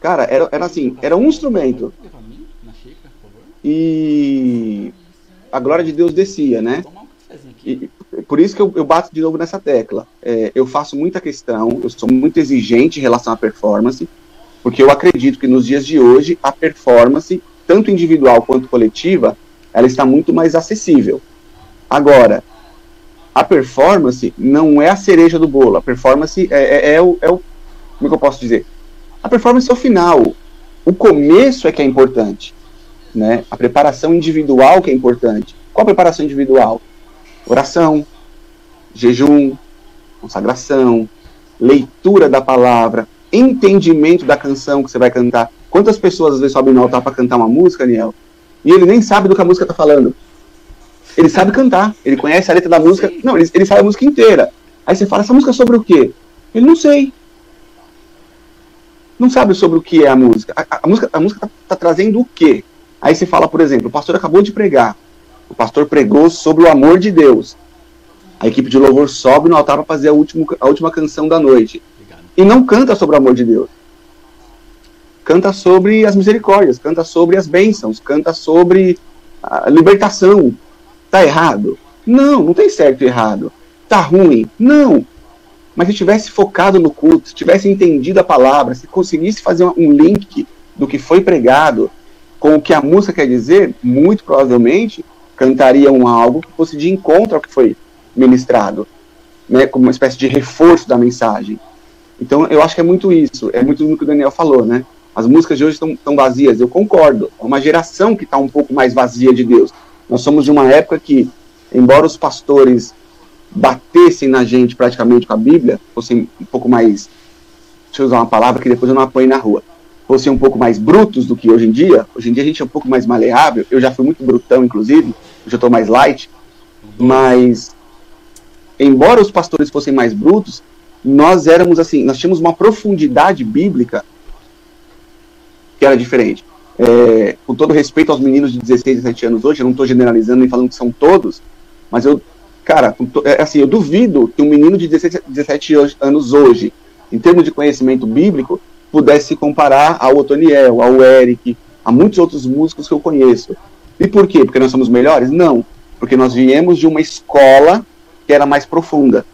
Cara, era, era assim, era um instrumento. E a glória de Deus descia, né? E, por isso que eu, eu bato de novo nessa tecla. É, eu faço muita questão, eu sou muito exigente em relação à performance, porque eu acredito que nos dias de hoje a performance, tanto individual quanto coletiva, ela está muito mais acessível. Agora, a performance não é a cereja do bolo. A performance é, é, é, o, é o. Como é que eu posso dizer? A performance é o final. O começo é que é importante. Né? A preparação individual que é importante. Qual a preparação individual? Oração, jejum, consagração, leitura da palavra, entendimento da canção que você vai cantar. Quantas pessoas às vezes sobem no altar para cantar uma música, Daniel? E ele nem sabe do que a música está falando. Ele sabe cantar, ele conhece a letra da música. Não, ele, ele sabe a música inteira. Aí você fala, essa música é sobre o quê? Ele não sei. Não sabe sobre o que é a música. A, a música a música tá, tá, trazendo o quê? Aí você fala, por exemplo, o pastor acabou de pregar. O pastor pregou sobre o amor de Deus. A equipe de louvor sobe no altar para fazer a, último, a última canção da noite. E não canta sobre o amor de Deus. Canta sobre as misericórdias, canta sobre as bênçãos, canta sobre a libertação, Tá errado? Não, não tem certo e errado. Tá ruim? Não. Mas se tivesse focado no culto, se tivesse entendido a palavra, se conseguisse fazer um link do que foi pregado com o que a música quer dizer, muito provavelmente cantariam algo que fosse de encontro ao que foi ministrado, né, como uma espécie de reforço da mensagem. Então, eu acho que é muito isso, é muito no que o Daniel falou, né? As músicas de hoje estão vazias, eu concordo. É uma geração que está um pouco mais vazia de Deus. Nós somos de uma época que, embora os pastores batessem na gente praticamente com a Bíblia, fossem um pouco mais deixa eu usar uma palavra que depois eu não apanho na rua, fossem um pouco mais brutos do que hoje em dia, hoje em dia a gente é um pouco mais maleável, eu já fui muito brutão, inclusive, eu estou mais light, mas embora os pastores fossem mais brutos, nós éramos assim, nós tínhamos uma profundidade bíblica que era diferente. É, com todo respeito aos meninos de 16 e 17 anos hoje, eu não estou generalizando nem falando que são todos, mas eu, cara, é, assim, eu duvido que um menino de 16, 17 anos hoje, em termos de conhecimento bíblico, pudesse comparar ao Otoniel, ao Eric, a muitos outros músicos que eu conheço. E por quê? Porque nós somos melhores? Não. Porque nós viemos de uma escola que era mais profunda.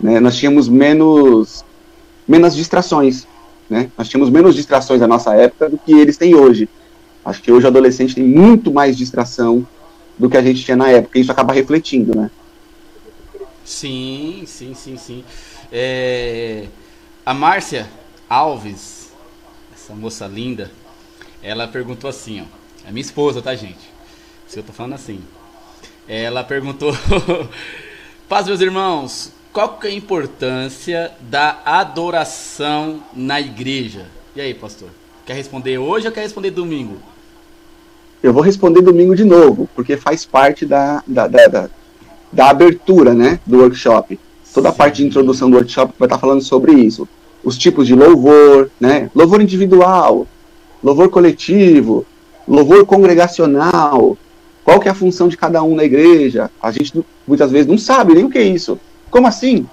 Né? Nós tínhamos menos, menos distrações. Né? Nós tínhamos menos distrações na nossa época do que eles têm hoje. Acho que hoje o adolescente tem muito mais distração do que a gente tinha na época. E isso acaba refletindo, né? Sim, sim, sim, sim. É... A Márcia Alves, essa moça linda, ela perguntou assim, ó. É minha esposa, tá, gente? Se eu tô falando assim. Ela perguntou: Paz, meus irmãos, qual que é a importância da adoração na igreja? E aí, pastor? Quer responder hoje ou quer responder domingo? Eu vou responder domingo de novo, porque faz parte da, da, da, da, da abertura né, do workshop. Toda a parte de introdução do workshop vai estar falando sobre isso. Os tipos de louvor, né? Louvor individual, louvor coletivo, louvor congregacional, qual que é a função de cada um na igreja? A gente muitas vezes não sabe nem o que é isso. Como assim?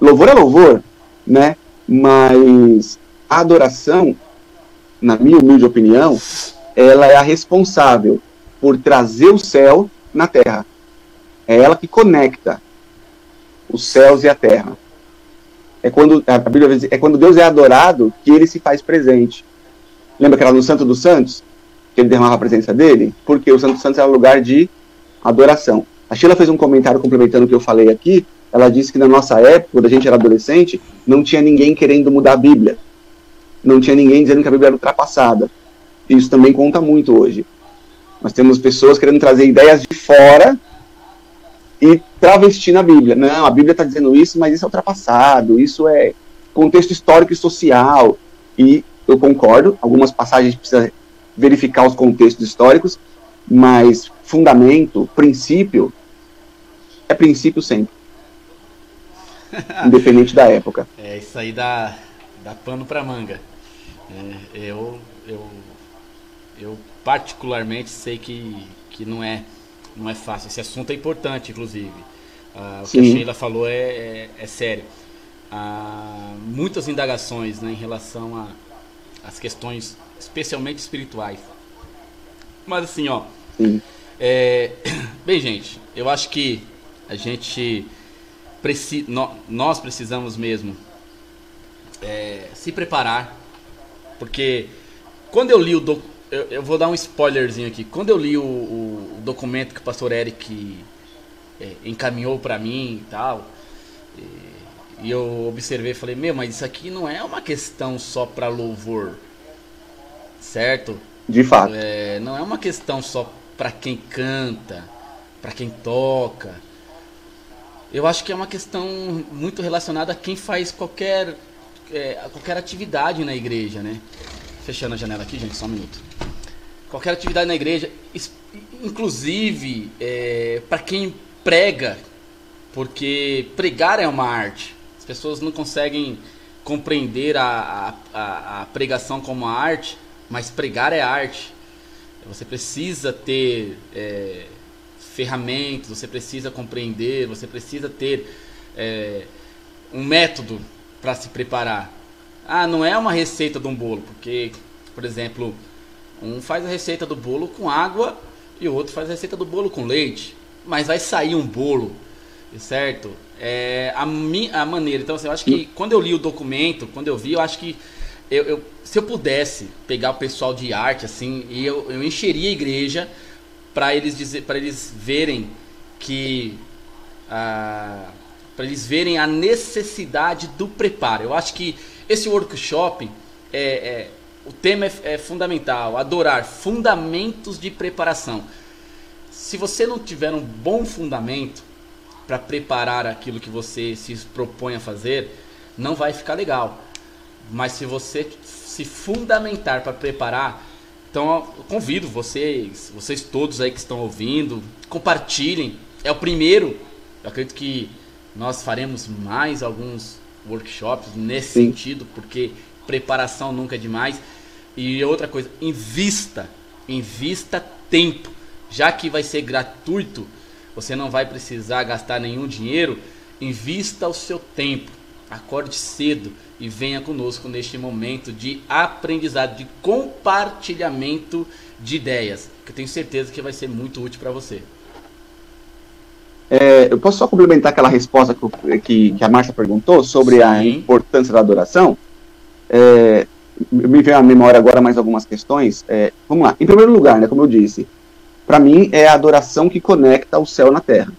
Louvor é louvor, né? Mas a adoração, na minha humilde opinião, ela é a responsável por trazer o céu na terra. É ela que conecta os céus e a terra. É quando a Bíblia diz, é quando Deus é adorado que ele se faz presente. Lembra que era no Santo dos Santos? que ele derramava a presença dele, porque o Santo Santos era lugar de adoração. A Sheila fez um comentário complementando o que eu falei aqui. Ela disse que na nossa época, quando a gente era adolescente, não tinha ninguém querendo mudar a Bíblia. Não tinha ninguém dizendo que a Bíblia era ultrapassada. Isso também conta muito hoje. Nós temos pessoas querendo trazer ideias de fora e travestir na Bíblia. Não, a Bíblia está dizendo isso, mas isso é ultrapassado, isso é contexto histórico e social. E eu concordo, algumas passagens precisam verificar os contextos históricos, mas fundamento, princípio, é princípio sempre. Independente da época. É, isso aí dá, dá pano para manga. É, eu, eu, eu particularmente sei que, que não, é, não é fácil. Esse assunto é importante, inclusive. Ah, o Sim. que a Sheila falou é, é, é sério. Ah, muitas indagações né, em relação às questões especialmente espirituais. Mas assim, ó. É, bem, gente, eu acho que a gente preci, nós precisamos mesmo é, se preparar, porque quando eu li o do, eu, eu, vou dar um spoilerzinho aqui. Quando eu li o, o documento que o pastor Eric é, encaminhou para mim e tal, e, e eu observei, falei, meu, mas isso aqui não é uma questão só para louvor certo? De fato. É, não é uma questão só para quem canta, para quem toca. Eu acho que é uma questão muito relacionada a quem faz qualquer, é, qualquer atividade na igreja, né? Fechando a janela aqui, gente, só um minuto. Qualquer atividade na igreja, inclusive é, para quem prega, porque pregar é uma arte. As pessoas não conseguem compreender a, a, a pregação como arte mas pregar é arte. Você precisa ter é, ferramentas, você precisa compreender, você precisa ter é, um método para se preparar. Ah, não é uma receita de um bolo, porque, por exemplo, um faz a receita do bolo com água e o outro faz a receita do bolo com leite. Mas vai sair um bolo, certo? É a, mi, a maneira. Então, assim, eu acho que quando eu li o documento, quando eu vi, eu acho que eu, eu, se eu pudesse pegar o pessoal de arte assim, e eu, eu encheria a igreja para eles dizer, para eles verem que ah, para eles verem a necessidade do preparo. Eu acho que esse workshop é, é o tema é, é fundamental, adorar fundamentos de preparação. Se você não tiver um bom fundamento para preparar aquilo que você se propõe a fazer, não vai ficar legal. mas se você se fundamentar para preparar, então eu convido vocês, vocês todos aí que estão ouvindo, compartilhem. É o primeiro. Eu acredito que nós faremos mais alguns workshops nesse Sim. sentido, porque preparação nunca é demais. E outra coisa, invista, invista tempo. Já que vai ser gratuito, você não vai precisar gastar nenhum dinheiro, invista o seu tempo. Acorde cedo e venha conosco neste momento de aprendizado, de compartilhamento de ideias, que eu tenho certeza que vai ser muito útil para você. É, eu posso só complementar aquela resposta que, que, que a Márcia perguntou sobre Sim. a importância da adoração? É, me veio à memória agora mais algumas questões. É, vamos lá. Em primeiro lugar, né, como eu disse, para mim é a adoração que conecta o céu na terra.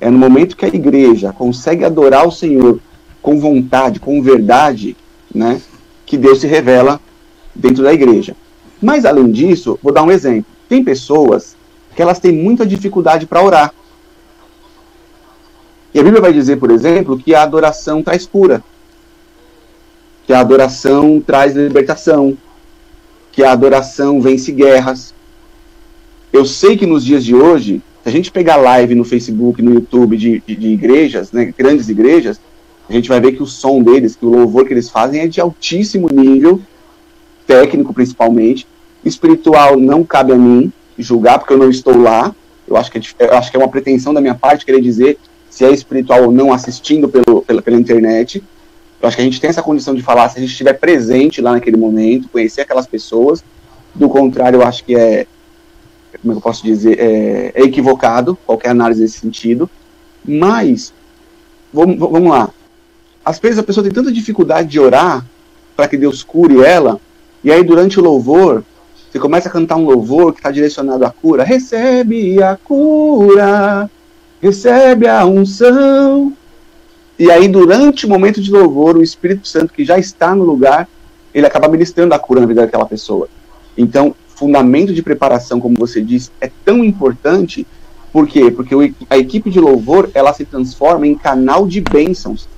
É no momento que a igreja consegue adorar o Senhor com vontade, com verdade, né, que Deus se revela dentro da igreja. Mas além disso, vou dar um exemplo. Tem pessoas que elas têm muita dificuldade para orar. E a Bíblia vai dizer, por exemplo, que a adoração traz cura que a adoração traz libertação, que a adoração vence guerras. Eu sei que nos dias de hoje, se a gente pegar live no Facebook, no YouTube de, de, de igrejas, né, grandes igrejas, a gente vai ver que o som deles, que o louvor que eles fazem é de altíssimo nível, técnico principalmente, espiritual não cabe a mim julgar porque eu não estou lá. Eu acho que é, eu acho que é uma pretensão da minha parte querer dizer se é espiritual ou não assistindo pelo, pela, pela internet. Eu acho que a gente tem essa condição de falar se a gente estiver presente lá naquele momento, conhecer aquelas pessoas. Do contrário, eu acho que é, como é eu posso dizer, é, é equivocado qualquer análise nesse sentido. Mas, vamos, vamos lá. Às vezes a pessoa tem tanta dificuldade de orar para que Deus cure ela, e aí durante o louvor, você começa a cantar um louvor que está direcionado à cura. Recebe a cura, recebe a unção, e aí, durante o momento de louvor, o Espírito Santo, que já está no lugar, ele acaba ministrando a cura na vida daquela pessoa. Então, fundamento de preparação, como você disse, é tão importante. Por quê? Porque a equipe de louvor, ela se transforma em canal de bênçãos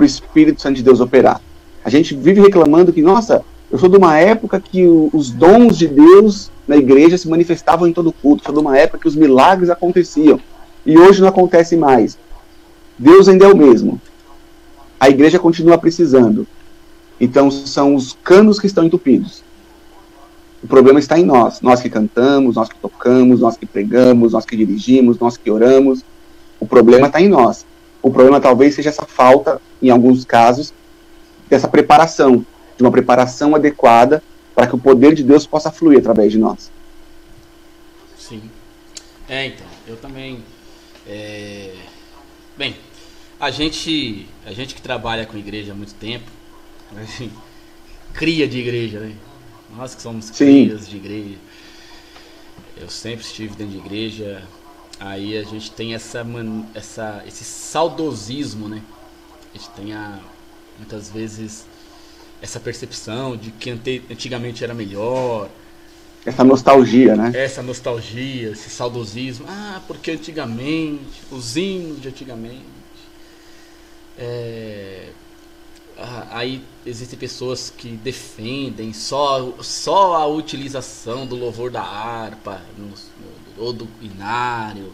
para o Espírito Santo de Deus operar. A gente vive reclamando que, nossa, eu sou de uma época que os dons de Deus na igreja se manifestavam em todo culto, sou de uma época que os milagres aconteciam. E hoje não acontece mais. Deus ainda é o mesmo. A igreja continua precisando. Então são os canos que estão entupidos. O problema está em nós, nós que cantamos, nós que tocamos, nós que pregamos, nós que dirigimos, nós que oramos. O problema está em nós. O problema talvez seja essa falta, em alguns casos, dessa preparação, de uma preparação adequada para que o poder de Deus possa fluir através de nós. Sim. É, então, eu também. É... Bem, a gente, a gente que trabalha com igreja há muito tempo, assim, cria de igreja, né? Nós que somos crias de igreja. Eu sempre estive dentro de igreja. Aí a gente tem essa, essa esse saudosismo, né? A gente tem a, muitas vezes essa percepção de que antigamente era melhor. Essa nostalgia, né? Essa nostalgia, esse saudosismo. Ah, porque antigamente, os hinos de antigamente é, aí existem pessoas que defendem só, só a utilização do louvor da harpa no, no, ou do inário.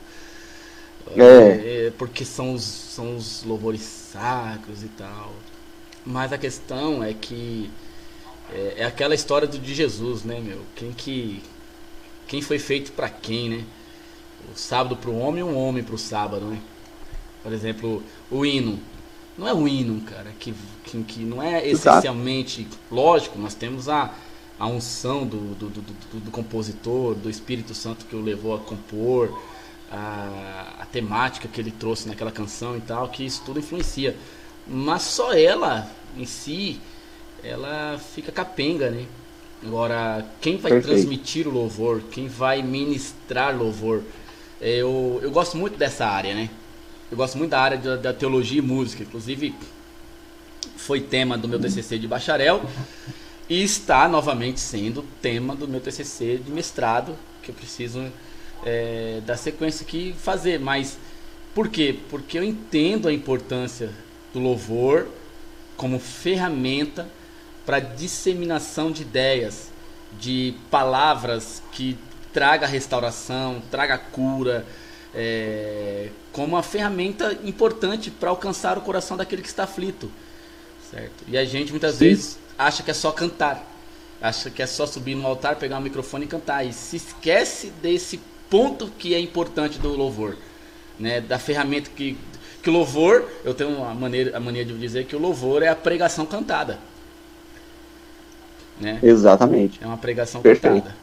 É. é. porque são os, são os louvores sacros e tal. Mas a questão é que é, é aquela história do de Jesus, né, meu? Quem que quem foi feito para quem, né? O sábado para o homem e um homem para o sábado, né? Por exemplo, o hino não é um hino, cara, que, que, que não é essencialmente. Lógico, nós temos a, a unção do, do, do, do, compositor, do Espírito Santo que o levou a compor, a, a temática que ele trouxe naquela canção e tal, que isso tudo influencia. Mas só ela, em si, ela fica capenga, né? Agora, quem vai Perfeito. transmitir o louvor, quem vai ministrar louvor, eu, eu gosto muito dessa área, né? Eu gosto muito da área da, da teologia e música. Inclusive, foi tema do meu TCC de bacharel e está novamente sendo tema do meu TCC de mestrado, que eu preciso é, da sequência aqui fazer. Mas por quê? Porque eu entendo a importância do louvor como ferramenta para disseminação de ideias, de palavras que traga restauração, traga cura, é, como uma ferramenta importante para alcançar o coração daquele que está aflito, certo? E a gente muitas Sim. vezes acha que é só cantar, acha que é só subir no altar, pegar o microfone e cantar, e se esquece desse ponto que é importante do louvor, né? Da ferramenta que que o louvor, eu tenho uma maneira, a mania de dizer que o louvor é a pregação cantada. Né? Exatamente. É uma pregação Perfeito. cantada.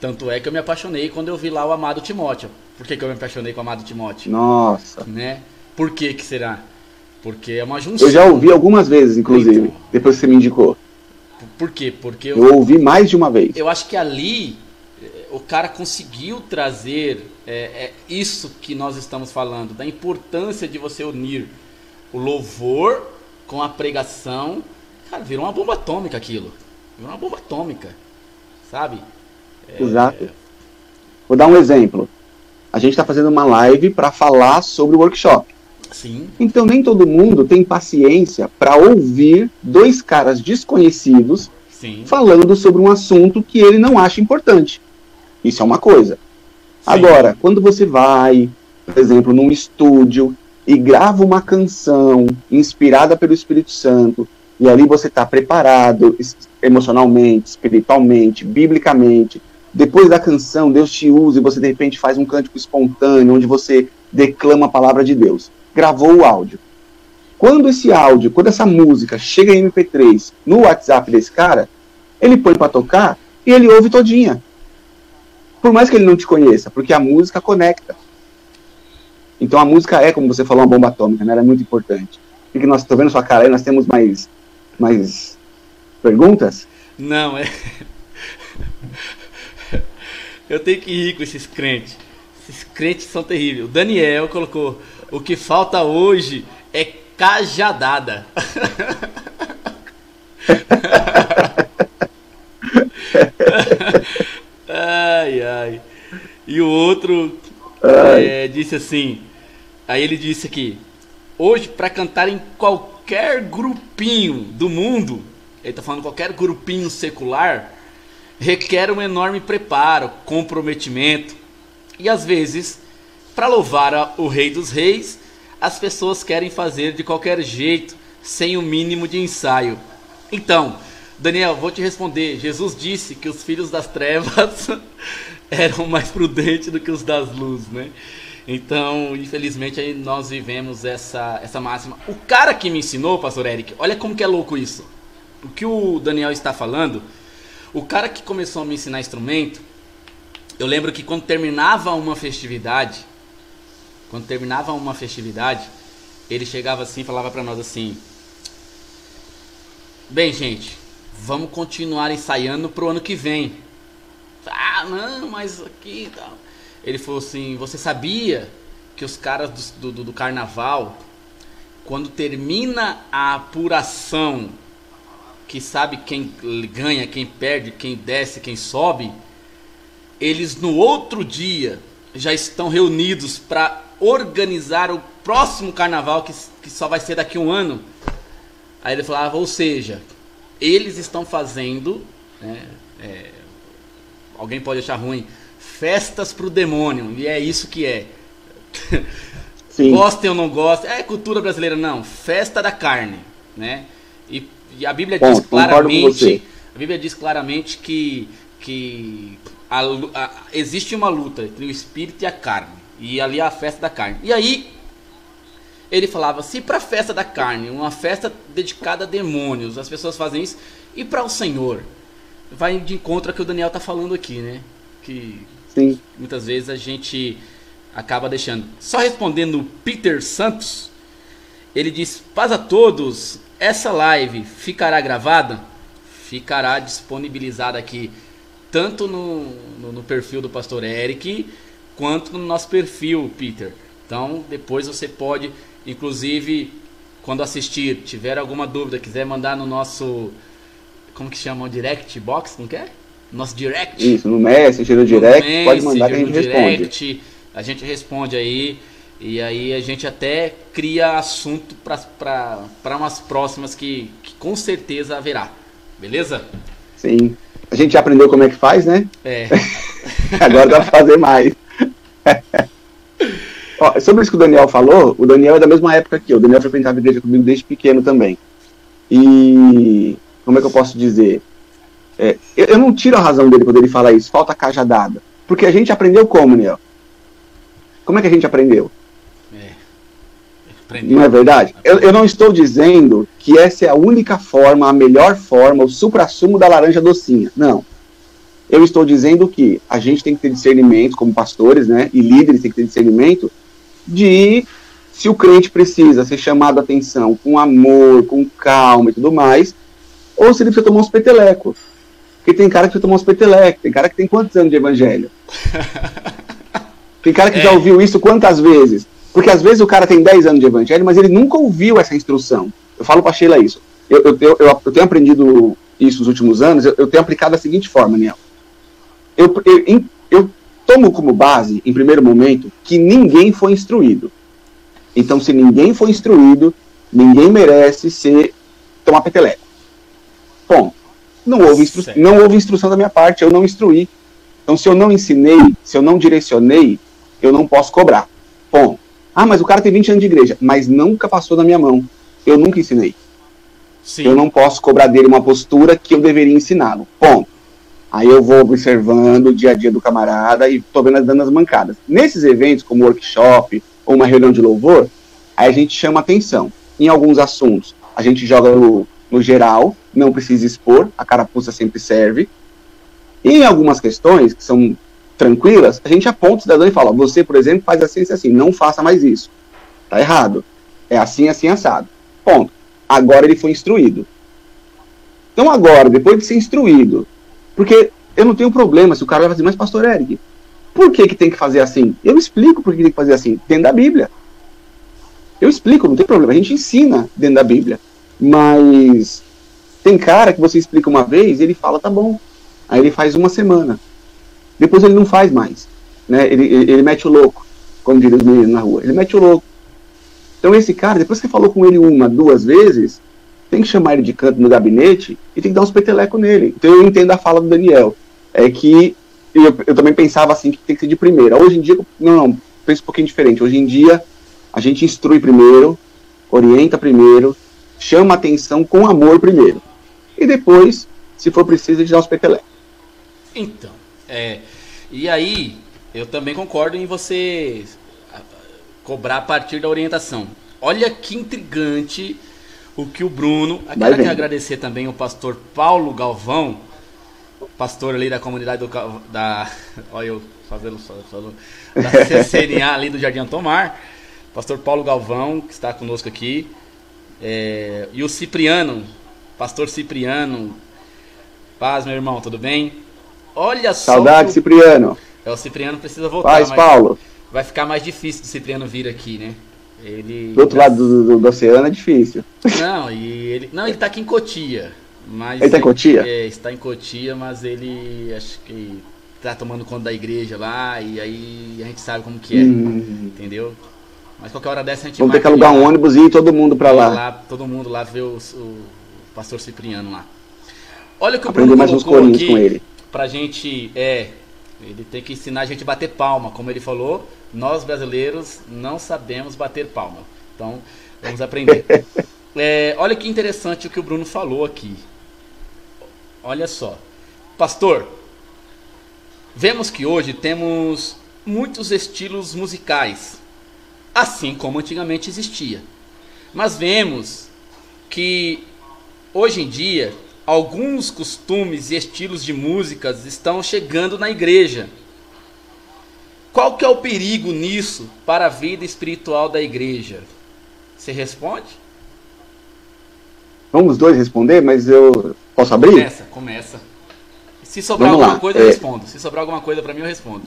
Tanto é que eu me apaixonei quando eu vi lá o amado Timóteo. Por que, que eu me apaixonei com o amado Timóteo? Nossa. Né? Por que que será? Porque é uma junção. Eu já ouvi algumas vezes, inclusive, então, depois que você me indicou. Por quê? Porque eu, eu ouvi mais de uma vez. Eu acho que ali eh, o cara conseguiu trazer é, é, isso que nós estamos falando, da importância de você unir o louvor com a pregação. Cara, virou uma bomba atômica aquilo. Virou uma bomba atômica. Sabe? É... Exato. Vou dar um exemplo. A gente está fazendo uma live para falar sobre o workshop. Sim. Então nem todo mundo tem paciência para ouvir dois caras desconhecidos Sim. falando sobre um assunto que ele não acha importante. Isso é uma coisa. Sim. Agora, quando você vai, por exemplo, num estúdio e grava uma canção inspirada pelo Espírito Santo, e ali você está preparado emocionalmente, espiritualmente, biblicamente, depois da canção, Deus te usa e você de repente faz um cântico espontâneo, onde você declama a palavra de Deus. Gravou o áudio. Quando esse áudio, quando essa música chega em MP3 no WhatsApp desse cara, ele põe para tocar e ele ouve todinha. Por mais que ele não te conheça, porque a música conecta. Então a música é, como você falou, uma bomba atômica, né? Ela é muito importante. E que nós estou vendo sua cara aí, nós temos mais, mais perguntas? Não, é. Eu tenho que rir com esses crentes. Esses crentes são terríveis. O Daniel colocou: o que falta hoje é cajadada. ai, ai. E o outro é, disse assim: aí ele disse aqui, hoje para cantar em qualquer grupinho do mundo, ele está falando qualquer grupinho secular, requer um enorme preparo, comprometimento e às vezes, para louvar o Rei dos Reis, as pessoas querem fazer de qualquer jeito, sem o mínimo de ensaio. Então, Daniel, vou te responder. Jesus disse que os filhos das trevas eram mais prudentes do que os das luzes, né? Então, infelizmente, nós vivemos essa, essa máxima. O cara que me ensinou, pastor Eric, olha como que é louco isso. O que o Daniel está falando o cara que começou a me ensinar instrumento, eu lembro que quando terminava uma festividade, quando terminava uma festividade, ele chegava assim e falava para nós assim: Bem, gente, vamos continuar ensaiando pro ano que vem. Ah, não, mas aqui tal. Ele falou assim: Você sabia que os caras do, do, do carnaval, quando termina a apuração que sabe quem ganha, quem perde, quem desce, quem sobe, eles no outro dia já estão reunidos para organizar o próximo carnaval que, que só vai ser daqui a um ano. Aí ele falava, ou seja, eles estão fazendo, né, é, alguém pode achar ruim, festas para o demônio, e é isso que é. Gostem ou não gostem, é cultura brasileira, não, festa da carne, né? E e a Bíblia Bom, diz claramente, a Bíblia diz claramente que, que a, a, existe uma luta entre o espírito e a carne. E ali é a festa da carne. E aí ele falava: se para a festa da carne, uma festa dedicada a demônios, as pessoas fazem isso, e para o Senhor, vai de encontro ao que o Daniel está falando aqui, né? Que Sim. muitas vezes a gente acaba deixando. Só respondendo Peter Santos, ele diz: Paz a todos, essa live ficará gravada? Ficará disponibilizada aqui, tanto no, no, no, perfil do Pastor Eric, quanto no nosso perfil, Peter. Então, depois você pode, inclusive, quando assistir, tiver alguma dúvida, quiser mandar no nosso. Como que chama? O direct box? Não quer? Nosso direct. Isso, no Messenger, no direct, no pode mandar que a gente direct, responde. A gente responde aí. E aí a gente até cria assunto para umas próximas que, que com certeza haverá. Beleza? Sim. A gente já aprendeu como é que faz, né? É. Agora dá pra fazer mais. Ó, sobre isso que o Daniel falou, o Daniel é da mesma época que eu. O Daniel frequentava a igreja comigo desde pequeno também. E como é que eu posso dizer? É, eu, eu, não tiro a razão dele quando ele fala isso, falta cajadada. Porque a gente aprendeu como, Daniel? Como é que a gente aprendeu? Não é verdade? Eu, eu, não estou dizendo que essa é a única forma, a melhor forma, o supra-sumo da laranja docinha. Não. Eu estou dizendo que a gente tem que ter discernimento, como pastores, né? E líderes têm que ter discernimento de se o crente precisa ser chamado a atenção com amor, com calma e tudo mais, ou se ele precisa tomar uns petelecos. Porque tem cara que precisa tomar uns petelecos, tem cara que tem quantos anos de evangelho? tem cara que é. já ouviu isso quantas vezes? Porque às vezes o cara tem 10 anos de evangelho, mas ele nunca ouviu essa instrução. Eu falo para Sheila isso. Eu, eu, eu, eu, tenho aprendido isso nos últimos anos, eu, tenho aplicado da seguinte forma, Niel. Eu, eu, eu tomo como base, em primeiro momento, que ninguém foi instruído. Então, se ninguém foi instruído, ninguém merece ser tomar peteleco. Bom, não houve, instru não houve instrução da minha parte, eu não instruí. Então, se eu não ensinei, se eu não direcionei, eu não posso cobrar. Ponto. Ah, mas o cara tem 20 anos de igreja, mas nunca passou na minha mão. Eu nunca ensinei. Sim. Eu não posso cobrar dele uma postura que eu deveria ensiná-lo. Ponto. Aí eu vou observando o dia a dia do camarada e tô vendo dando as mancadas. Nesses eventos, como workshop ou uma reunião de louvor, aí a gente chama atenção. Em alguns assuntos, a gente joga no, no geral, não precisa expor, a carapuça sempre serve. E em algumas questões, que são tranquilas, a gente aponta o cidadão e fala: você, por exemplo, faz assim, assim, assim, não faça mais isso. Tá errado. É assim, assim, assado. Ponto. Agora ele foi instruído. Então, agora, depois de ser instruído, porque eu não tenho problema se o cara vai fazer, mas, pastor Eric, por que, que tem que fazer assim? Eu explico por que tem que fazer assim, dentro da Bíblia. Eu explico, não tem problema, a gente ensina dentro da Bíblia. Mas tem cara que você explica uma vez ele fala, tá bom. Aí ele faz uma semana. Depois ele não faz mais. Né? Ele, ele, ele mete o louco, como diriam os meninos na rua. Ele mete o louco. Então esse cara, depois que você falou com ele uma, duas vezes, tem que chamar ele de canto no gabinete e tem que dar uns petelecos nele. Então eu entendo a fala do Daniel. É que eu, eu também pensava assim que tem que ser de primeira. Hoje em dia, não, não, penso um pouquinho diferente. Hoje em dia, a gente instrui primeiro, orienta primeiro, chama atenção com amor primeiro. E depois, se for preciso, a gente dá uns petelecos. Então, é, e aí, eu também concordo em você cobrar a partir da orientação. Olha que intrigante o que o Bruno. Quero que agradecer também o pastor Paulo Galvão, pastor ali da comunidade do, da. Olha eu fazendo só, da CCNA ali do Jardim Tomar. Pastor Paulo Galvão, que está conosco aqui. É, e o Cipriano, pastor Cipriano. Paz, meu irmão, tudo bem? Olha só. Saudade, Cipriano. É, o Cipriano precisa voltar. Paz, Paulo. Vai ficar mais difícil do Cipriano vir aqui, né? Ele. Do outro lado do, do, do, oceano é difícil. Não, e ele. Não, ele tá aqui em Cotia. Mas ele tá em Cotia? É, está em Cotia, mas ele acho que tá tomando conta da igreja lá, e aí a gente sabe como que é. Hum. Entendeu? Mas qualquer hora dessa a gente Vamos ter que alugar um ônibus e ir todo mundo para lá. lá. Todo mundo lá ver o, o pastor Cipriano lá. Olha o que o Bruno mais colocou uns aqui. com ele pra gente. É. Ele tem que ensinar a gente a bater palma. Como ele falou, nós brasileiros não sabemos bater palma. Então, vamos aprender. é, olha que interessante o que o Bruno falou aqui. Olha só. Pastor, vemos que hoje temos muitos estilos musicais, assim como antigamente existia. Mas vemos que hoje em dia alguns costumes e estilos de músicas estão chegando na igreja. Qual que é o perigo nisso para a vida espiritual da igreja? Você responde? Vamos os dois responder, mas eu posso abrir? Começa, começa. Se sobrar vamos alguma lá. coisa, eu é... respondo. Se sobrar alguma coisa para mim, eu respondo.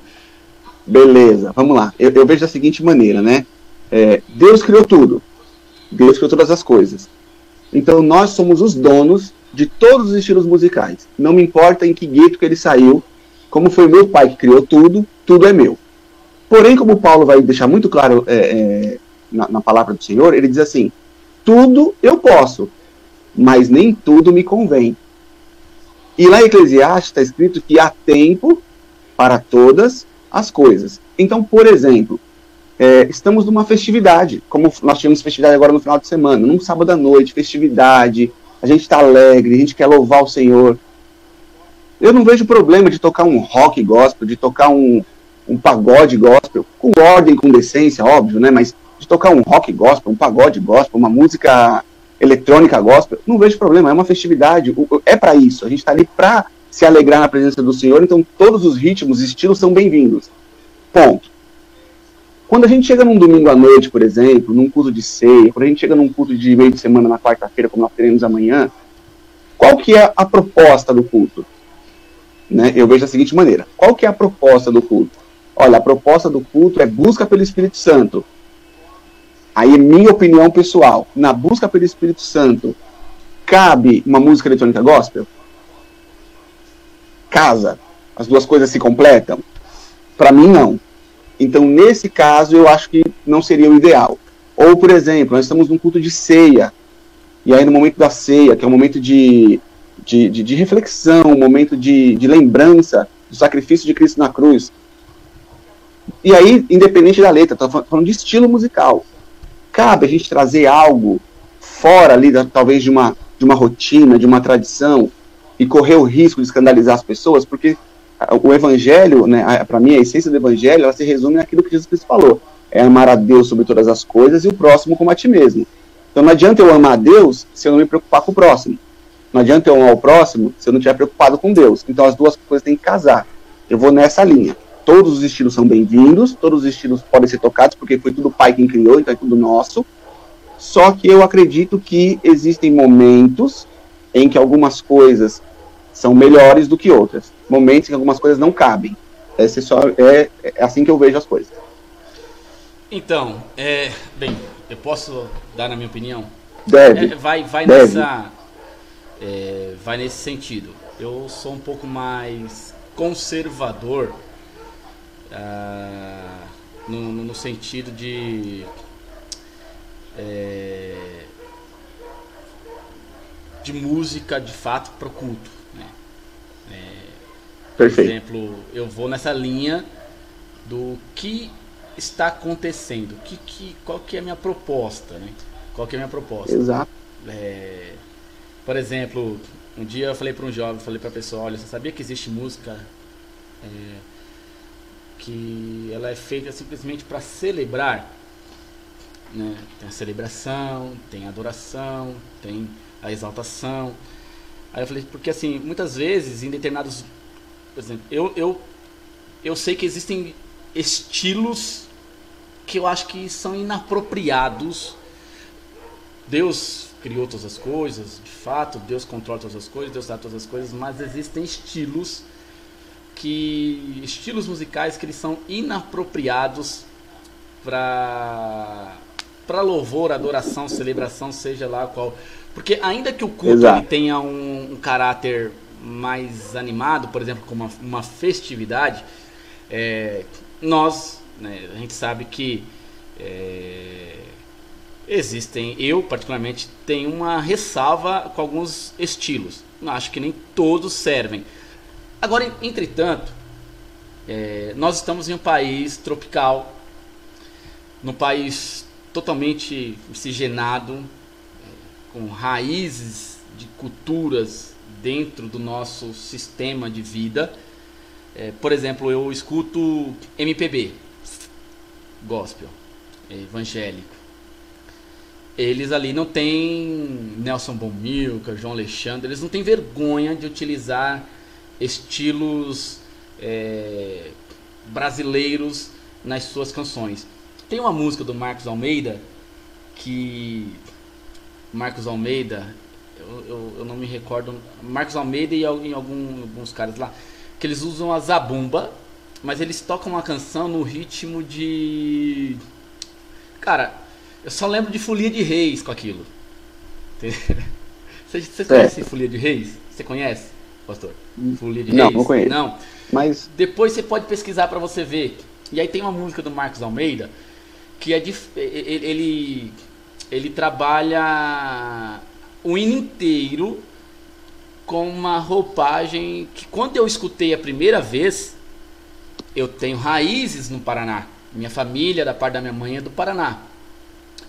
Beleza, vamos lá. Eu, eu vejo da seguinte maneira, né? É, Deus criou tudo. Deus criou todas as coisas. Então nós somos os donos de todos os estilos musicais. Não me importa em que gueto que ele saiu, como foi meu pai que criou tudo, tudo é meu. Porém, como Paulo vai deixar muito claro é, é, na, na palavra do Senhor, ele diz assim: tudo eu posso, mas nem tudo me convém. E lá em Eclesiastes está escrito que há tempo para todas as coisas. Então, por exemplo, é, estamos numa festividade, como nós tivemos festividade agora no final de semana, num sábado à noite, festividade, a gente está alegre, a gente quer louvar o Senhor. Eu não vejo problema de tocar um rock gospel, de tocar um, um pagode gospel, com ordem, com decência, óbvio, né? Mas de tocar um rock gospel, um pagode gospel, uma música eletrônica gospel, não vejo problema, é uma festividade, é para isso. A gente está ali para se alegrar na presença do Senhor, então todos os ritmos, estilos são bem-vindos. Ponto. Quando a gente chega num domingo à noite, por exemplo, num culto de ceia, quando a gente chega num culto de meio de semana na quarta-feira, como nós teremos amanhã, qual que é a proposta do culto? Né? Eu vejo da seguinte maneira: qual que é a proposta do culto? Olha, a proposta do culto é busca pelo Espírito Santo. Aí é minha opinião pessoal. Na busca pelo Espírito Santo, cabe uma música eletrônica gospel? Casa. As duas coisas se completam? Para mim, não. Então, nesse caso, eu acho que não seria o ideal. Ou, por exemplo, nós estamos num culto de ceia. E aí, no momento da ceia, que é um momento de, de, de, de reflexão, um momento de, de lembrança do sacrifício de Cristo na cruz. E aí, independente da letra, estou falando de estilo musical. Cabe a gente trazer algo fora ali, da, talvez, de uma, de uma rotina, de uma tradição, e correr o risco de escandalizar as pessoas, porque o evangelho, né, para mim, a essência do evangelho, ela se resume naquilo que Jesus Cristo falou. É amar a Deus sobre todas as coisas e o próximo como a ti mesmo. Então não adianta eu amar a Deus se eu não me preocupar com o próximo. Não adianta eu amar o próximo se eu não estiver preocupado com Deus. Então as duas coisas têm que casar. Eu vou nessa linha. Todos os estilos são bem-vindos, todos os estilos podem ser tocados, porque foi tudo o Pai quem criou, então é tudo nosso. Só que eu acredito que existem momentos em que algumas coisas são melhores do que outras. Momentos em que algumas coisas não cabem. Esse é, só, é, é assim que eu vejo as coisas. Então, é, bem, eu posso dar na minha opinião? Deve. É, vai, vai Deve. nessa, é, vai nesse sentido. Eu sou um pouco mais conservador ah, no, no, sentido de é, de música de fato para o culto. Né? É, por exemplo, eu vou nessa linha do que está acontecendo, que, que, qual que é a minha proposta, né? Qual que é a minha proposta? Exato. É, por exemplo, um dia eu falei para um jovem, falei para a pessoa, olha, você sabia que existe música é, que ela é feita simplesmente para celebrar? Né? Tem a celebração, tem a adoração, tem a exaltação. Aí eu falei, porque assim, muitas vezes em determinados, por exemplo, eu, eu, eu sei que existem estilos que eu acho que são inapropriados. Deus criou todas as coisas, de fato, Deus controla todas as coisas, Deus sabe todas as coisas, mas existem estilos que estilos musicais que eles são inapropriados para para louvor, adoração, celebração, seja lá qual. Porque ainda que o culto tenha um, um, caráter mais animado, por exemplo, como uma, uma festividade, é, nós, né, a gente sabe que é, existem, eu particularmente tenho uma ressalva com alguns estilos. Acho que nem todos servem. Agora, entretanto, é, nós estamos em um país tropical, num país totalmente miscigenado, é, com raízes de culturas dentro do nosso sistema de vida. É, por exemplo, eu escuto MPB, gospel, evangélico. Eles ali não têm Nelson Bomilca, João Alexandre, eles não têm vergonha de utilizar estilos é, brasileiros nas suas canções. Tem uma música do Marcos Almeida que. Marcos Almeida, eu, eu, eu não me recordo. Marcos Almeida e em algum, alguns caras lá, que eles usam a zabumba, mas eles tocam uma canção no ritmo de. Cara, eu só lembro de Folia de Reis com aquilo. Você, você conhece Folia de Reis? Você conhece, pastor? Folia de não, Reis? Não, não conheço. Não. Mas... Depois você pode pesquisar para você ver E aí tem uma música do Marcos Almeida que é de, ele ele trabalha o hino inteiro com uma roupagem que quando eu escutei a primeira vez, eu tenho raízes no Paraná. Minha família, da parte da minha mãe, é do Paraná.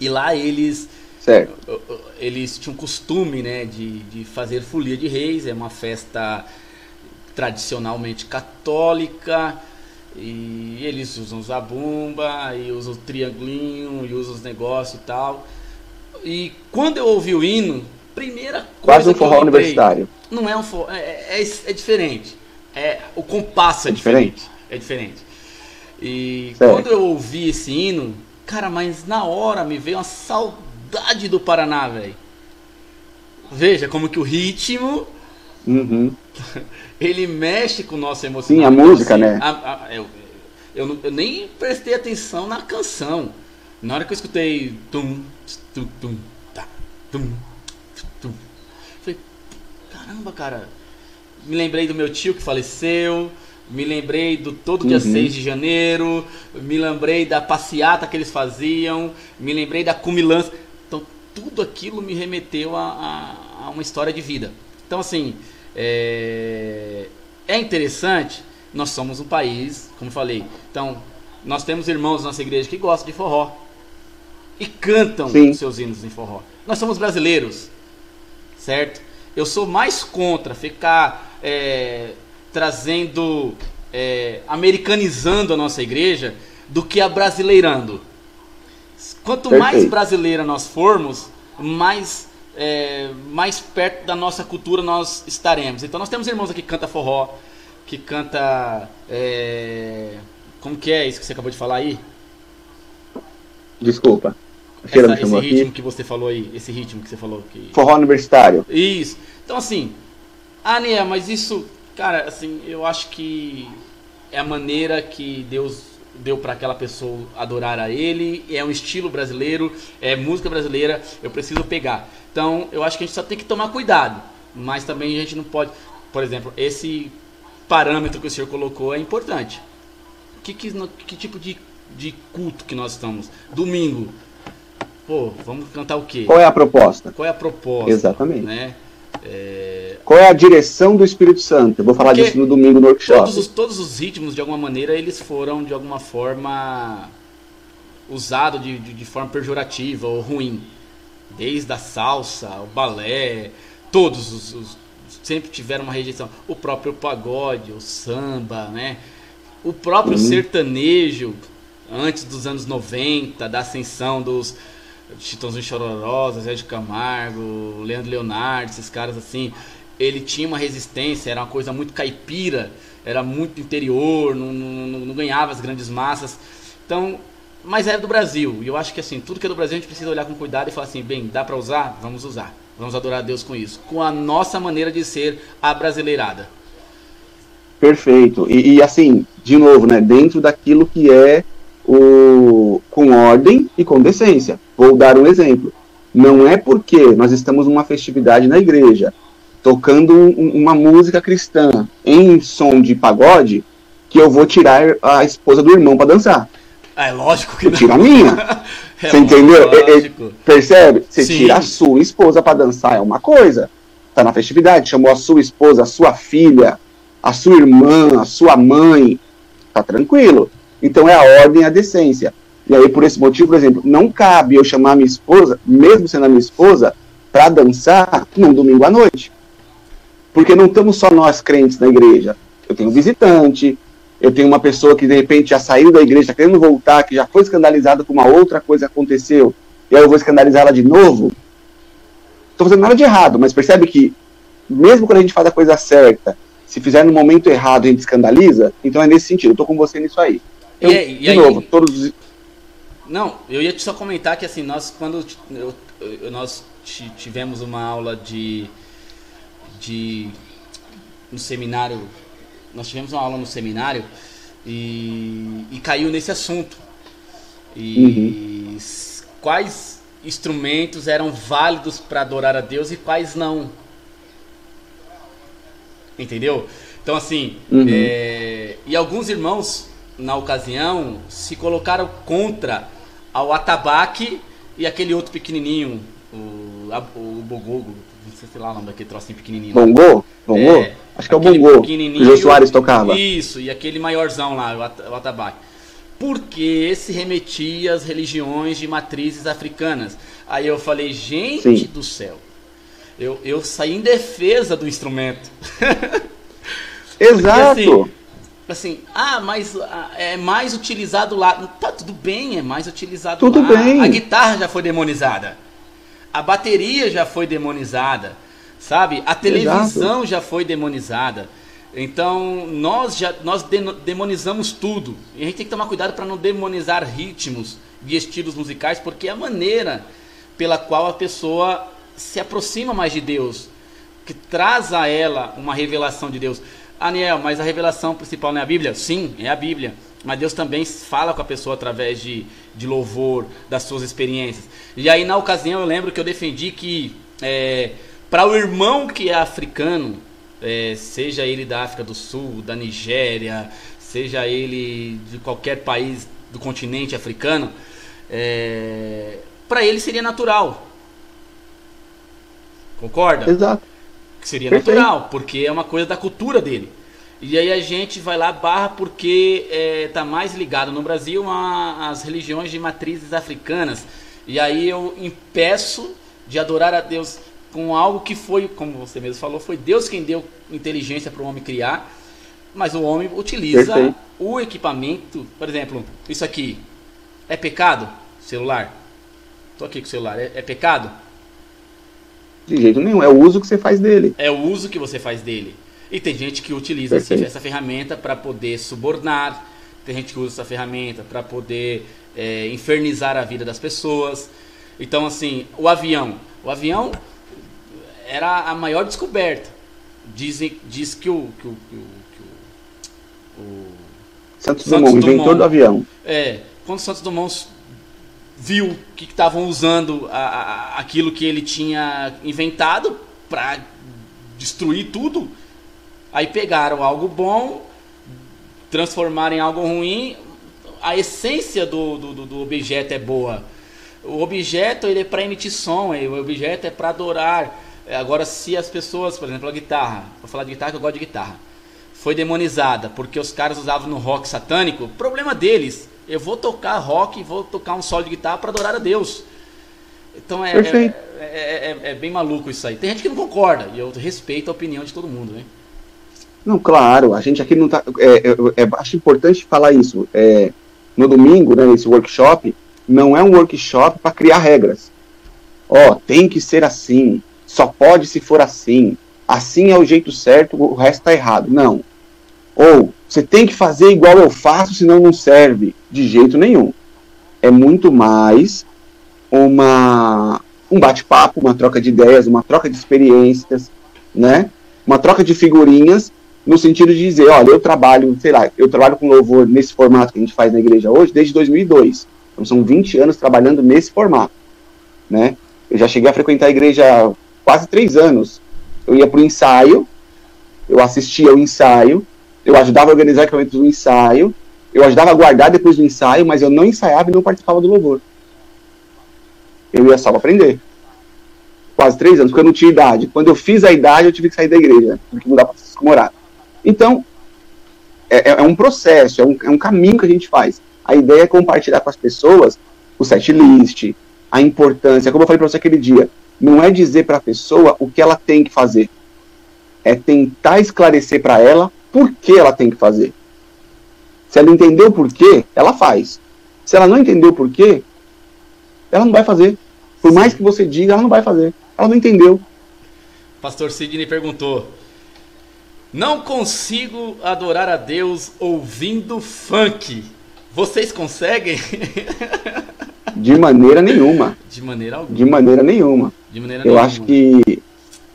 E lá eles certo. eles tinham costume né, de, de fazer folia de reis, é uma festa tradicionalmente católica. E eles usam zabumba, e usam o triangulinho, e usam os negócios e tal. E quando eu ouvi o hino, primeira coisa. Quase um forró universitário. Não é um forró, é, é, é, diferente. É, o compasso é, é diferente. diferente. É diferente. E certo. quando eu ouvi esse hino, cara, mas na hora me veio uma saudade do Paraná, velho. Veja como que o ritmo. Uhum. ele mexe com o nosso emocional. Sim, a música, assim, né? A, a, eu, eu, eu, nem prestei atenção na canção. Na hora que eu escutei. Tum, tum, tum, tá, tum, tum. Falei, caramba, cara. Me lembrei do meu tio que faleceu me lembrei do todo dia uhum. 6 de janeiro, me lembrei da passeata que eles faziam, me lembrei da cumilança. Tudo aquilo me remeteu a, a, a uma história de vida. Então, assim, é, é, interessante. Nós somos um país, como falei. Então, nós temos irmãos na nossa igreja que gostam de forró e cantam Sim. seus hinos em forró. Nós somos brasileiros, certo? Eu sou mais contra ficar é, trazendo, é, americanizando a nossa igreja do que a brasileirando. Quanto Perfeito. mais brasileira nós formos, mais, é, mais perto da nossa cultura nós estaremos. Então nós temos irmãos aqui que canta forró, que canta. É, como que é isso que você acabou de falar aí? Desculpa. Essa, esse ritmo aqui. que você falou aí, esse ritmo que você falou. Que... Forró universitário. Isso. Então assim, ah, Nia, mas isso Cara, assim, eu acho que é a maneira que Deus deu para aquela pessoa adorar a Ele, é um estilo brasileiro, é música brasileira, eu preciso pegar. Então, eu acho que a gente só tem que tomar cuidado, mas também a gente não pode, por exemplo, esse parâmetro que o senhor colocou é importante. Que, que, que tipo de, de culto que nós estamos? Domingo. Pô, vamos cantar o quê? Qual é a proposta? Qual é a proposta? Exatamente. Né? É... Qual é a direção do Espírito Santo? Eu vou falar Porque disso no domingo no workshop. Todos os, todos os ritmos, de alguma maneira, eles foram, de alguma forma, usados de, de, de forma pejorativa ou ruim. Desde a salsa, o balé, todos os, os, sempre tiveram uma rejeição. O próprio pagode, o samba, né? O próprio uhum. sertanejo, antes dos anos 90, da ascensão dos, Chitãozinho Chororosa, Zé de Camargo, Leandro Leonardo, esses caras assim, ele tinha uma resistência, era uma coisa muito caipira, era muito interior, não, não, não ganhava as grandes massas. Então, mas era do Brasil. E eu acho que assim, tudo que é do Brasil a gente precisa olhar com cuidado e falar assim, bem, dá para usar? Vamos usar. Vamos adorar a Deus com isso, com a nossa maneira de ser abrasileirada. Perfeito. E, e assim, de novo, né, dentro daquilo que é o, com ordem e com decência. Vou dar um exemplo. Não é porque nós estamos numa festividade na igreja, tocando um, uma música cristã em som de pagode, que eu vou tirar a esposa do irmão para dançar. É lógico que eu não. Tira a minha. é Você entendeu? É, é, percebe? Você Sim. tira a sua esposa para dançar é uma coisa. Tá na festividade, chamou a sua esposa, a sua filha, a sua irmã, a sua mãe. Tá tranquilo. Então é a ordem a decência. E aí, por esse motivo, por exemplo, não cabe eu chamar minha esposa, mesmo sendo a minha esposa, para dançar num domingo à noite. Porque não estamos só nós crentes na igreja. Eu tenho visitante, eu tenho uma pessoa que de repente já saiu da igreja, tá querendo voltar, que já foi escandalizada com uma outra coisa que aconteceu, e aí eu vou escandalizar ela de novo. Estou fazendo nada de errado, mas percebe que, mesmo quando a gente faz a coisa certa, se fizer no momento errado a gente escandaliza, então é nesse sentido. Estou com você nisso aí. Então, e, de aí, novo, todos Não, eu ia só comentar que assim, nós quando eu, eu, nós tivemos uma aula de de no seminário, nós tivemos uma aula no seminário e, e caiu nesse assunto. E uhum. quais instrumentos eram válidos para adorar a Deus e quais não. Entendeu? Então assim, uhum. é, e alguns irmãos na ocasião, se colocaram contra ao atabaque e aquele outro pequenininho, o, o Bogogo, não sei lá o nome daquele trocinho pequenininho. Bongô? Bongô? É, Acho que é o Bongô, que o Jô Soares tocava. Isso, e aquele maiorzão lá, o atabaque. Porque se remetia às religiões de matrizes africanas. Aí eu falei, gente Sim. do céu, eu, eu saí em defesa do instrumento. Exato. Porque, assim, assim, ah, mas ah, é mais utilizado lá. Tá, tudo bem, é mais utilizado tudo lá. Bem. A guitarra já foi demonizada. A bateria já foi demonizada. Sabe? A televisão Exato. já foi demonizada. Então, nós já nós demonizamos tudo. E a gente tem que tomar cuidado para não demonizar ritmos e estilos musicais, porque é a maneira pela qual a pessoa se aproxima mais de Deus, que traz a ela uma revelação de Deus. Aniel, mas a revelação principal não é a Bíblia? Sim, é a Bíblia. Mas Deus também fala com a pessoa através de, de louvor, das suas experiências. E aí, na ocasião, eu lembro que eu defendi que é, para o irmão que é africano, é, seja ele da África do Sul, da Nigéria, seja ele de qualquer país do continente africano, é, para ele seria natural. Concorda? Exato que seria Perfeito. natural, porque é uma coisa da cultura dele. E aí a gente vai lá barra porque está é, tá mais ligado no Brasil às religiões de matrizes africanas. E aí eu impeço de adorar a Deus com algo que foi, como você mesmo falou, foi Deus quem deu inteligência para o homem criar, mas o homem utiliza Perfeito. o equipamento, por exemplo, isso aqui é pecado? Celular? Estou aqui com o celular, é, é pecado? De jeito nenhum, é o uso que você faz dele. É o uso que você faz dele. E tem gente que utiliza assim, essa ferramenta para poder subornar, tem gente que usa essa ferramenta para poder é, infernizar a vida das pessoas. Então, assim, o avião. O avião era a maior descoberta. Dizem, diz que o, que o, que o, que o, o Santos, Santos Dumont, inventor do avião. É, quando Santos Dumont viu que estavam usando a, a, aquilo que ele tinha inventado para destruir tudo. Aí pegaram algo bom, transformaram em algo ruim. A essência do, do, do objeto é boa. O objeto ele é para emitir som, o objeto é para adorar. Agora, se as pessoas, por exemplo, a guitarra, vou falar de guitarra que eu gosto de guitarra, foi demonizada porque os caras usavam no rock satânico, problema deles. Eu vou tocar rock, vou tocar um solo de guitarra para adorar a Deus. Então é, é, é, é, é, bem maluco isso aí. Tem gente que não concorda, e eu respeito a opinião de todo mundo, né? Não, claro, a gente aqui não tá. É, é, é acho importante falar isso. É, no domingo, né, nesse workshop, não é um workshop para criar regras. Ó, tem que ser assim, só pode se for assim, assim é o jeito certo, o resto tá errado. Não. Ou você tem que fazer igual eu faço, senão não serve. De jeito nenhum. É muito mais uma, um bate-papo, uma troca de ideias, uma troca de experiências, né? Uma troca de figurinhas, no sentido de dizer, olha, eu trabalho, sei lá, eu trabalho com louvor nesse formato que a gente faz na igreja hoje desde 2002. Então são 20 anos trabalhando nesse formato, né? Eu já cheguei a frequentar a igreja quase três anos. Eu ia para o ensaio, eu assistia ao ensaio, eu ajudava a organizar o equipamento do ensaio, eu ajudava a guardar depois do ensaio, mas eu não ensaiava e não participava do louvor. Eu ia só aprender. Quase três anos, porque eu não tinha idade. Quando eu fiz a idade, eu tive que sair da igreja, tive que mudar para Morato. Então, é, é, é, um processo, é um, é um caminho que a gente faz. A ideia é compartilhar com as pessoas o set list, a importância, como eu falei para você aquele dia, não é dizer para a pessoa o que ela tem que fazer, é tentar esclarecer para ela por que ela tem que fazer. Se ela entendeu o porquê, ela faz. Se ela não entendeu o porquê, ela não vai fazer. Por mais que você diga, ela não vai fazer. Ela não entendeu. Pastor Sidney perguntou: Não consigo adorar a Deus ouvindo funk. Vocês conseguem? De maneira nenhuma. De maneira alguma. De maneira nenhuma. De maneira Eu nenhuma. acho que.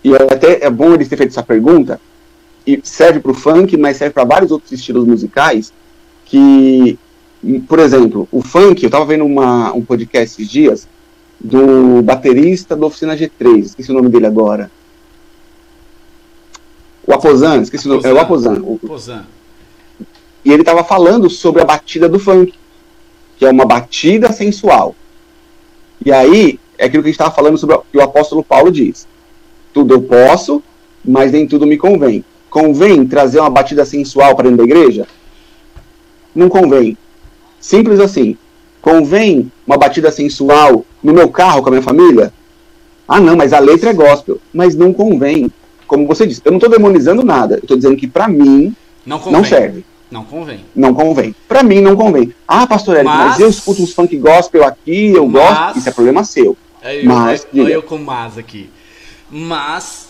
E até é bom eles ter feito essa pergunta, e serve para o funk, mas serve para vários outros estilos musicais, que, por exemplo, o funk, eu estava vendo uma, um podcast esses dias, do baterista da Oficina G3, esqueci o nome dele agora. O Aposan, esqueci Aposan. o nome, é o Aposan. O, e ele estava falando sobre a batida do funk, que é uma batida sensual. E aí, é aquilo que a gente estava falando sobre o que o apóstolo Paulo diz. Tudo eu posso, mas nem tudo me convém. Convém trazer uma batida sensual para dentro da igreja? Não convém. Simples assim. Convém uma batida sensual no meu carro com a minha família? Ah, não, mas a letra é gospel. Mas não convém. Como você disse, eu não estou demonizando nada. Eu estou dizendo que para mim não, não, serve. Não convém. Não convém. Para mim não convém. Ah, pastor Eric, mas... mas, eu escuto uns funk gospel aqui, eu mas... gosto. Isso é problema seu. É eu, mas, eu, eu com mas aqui. Mas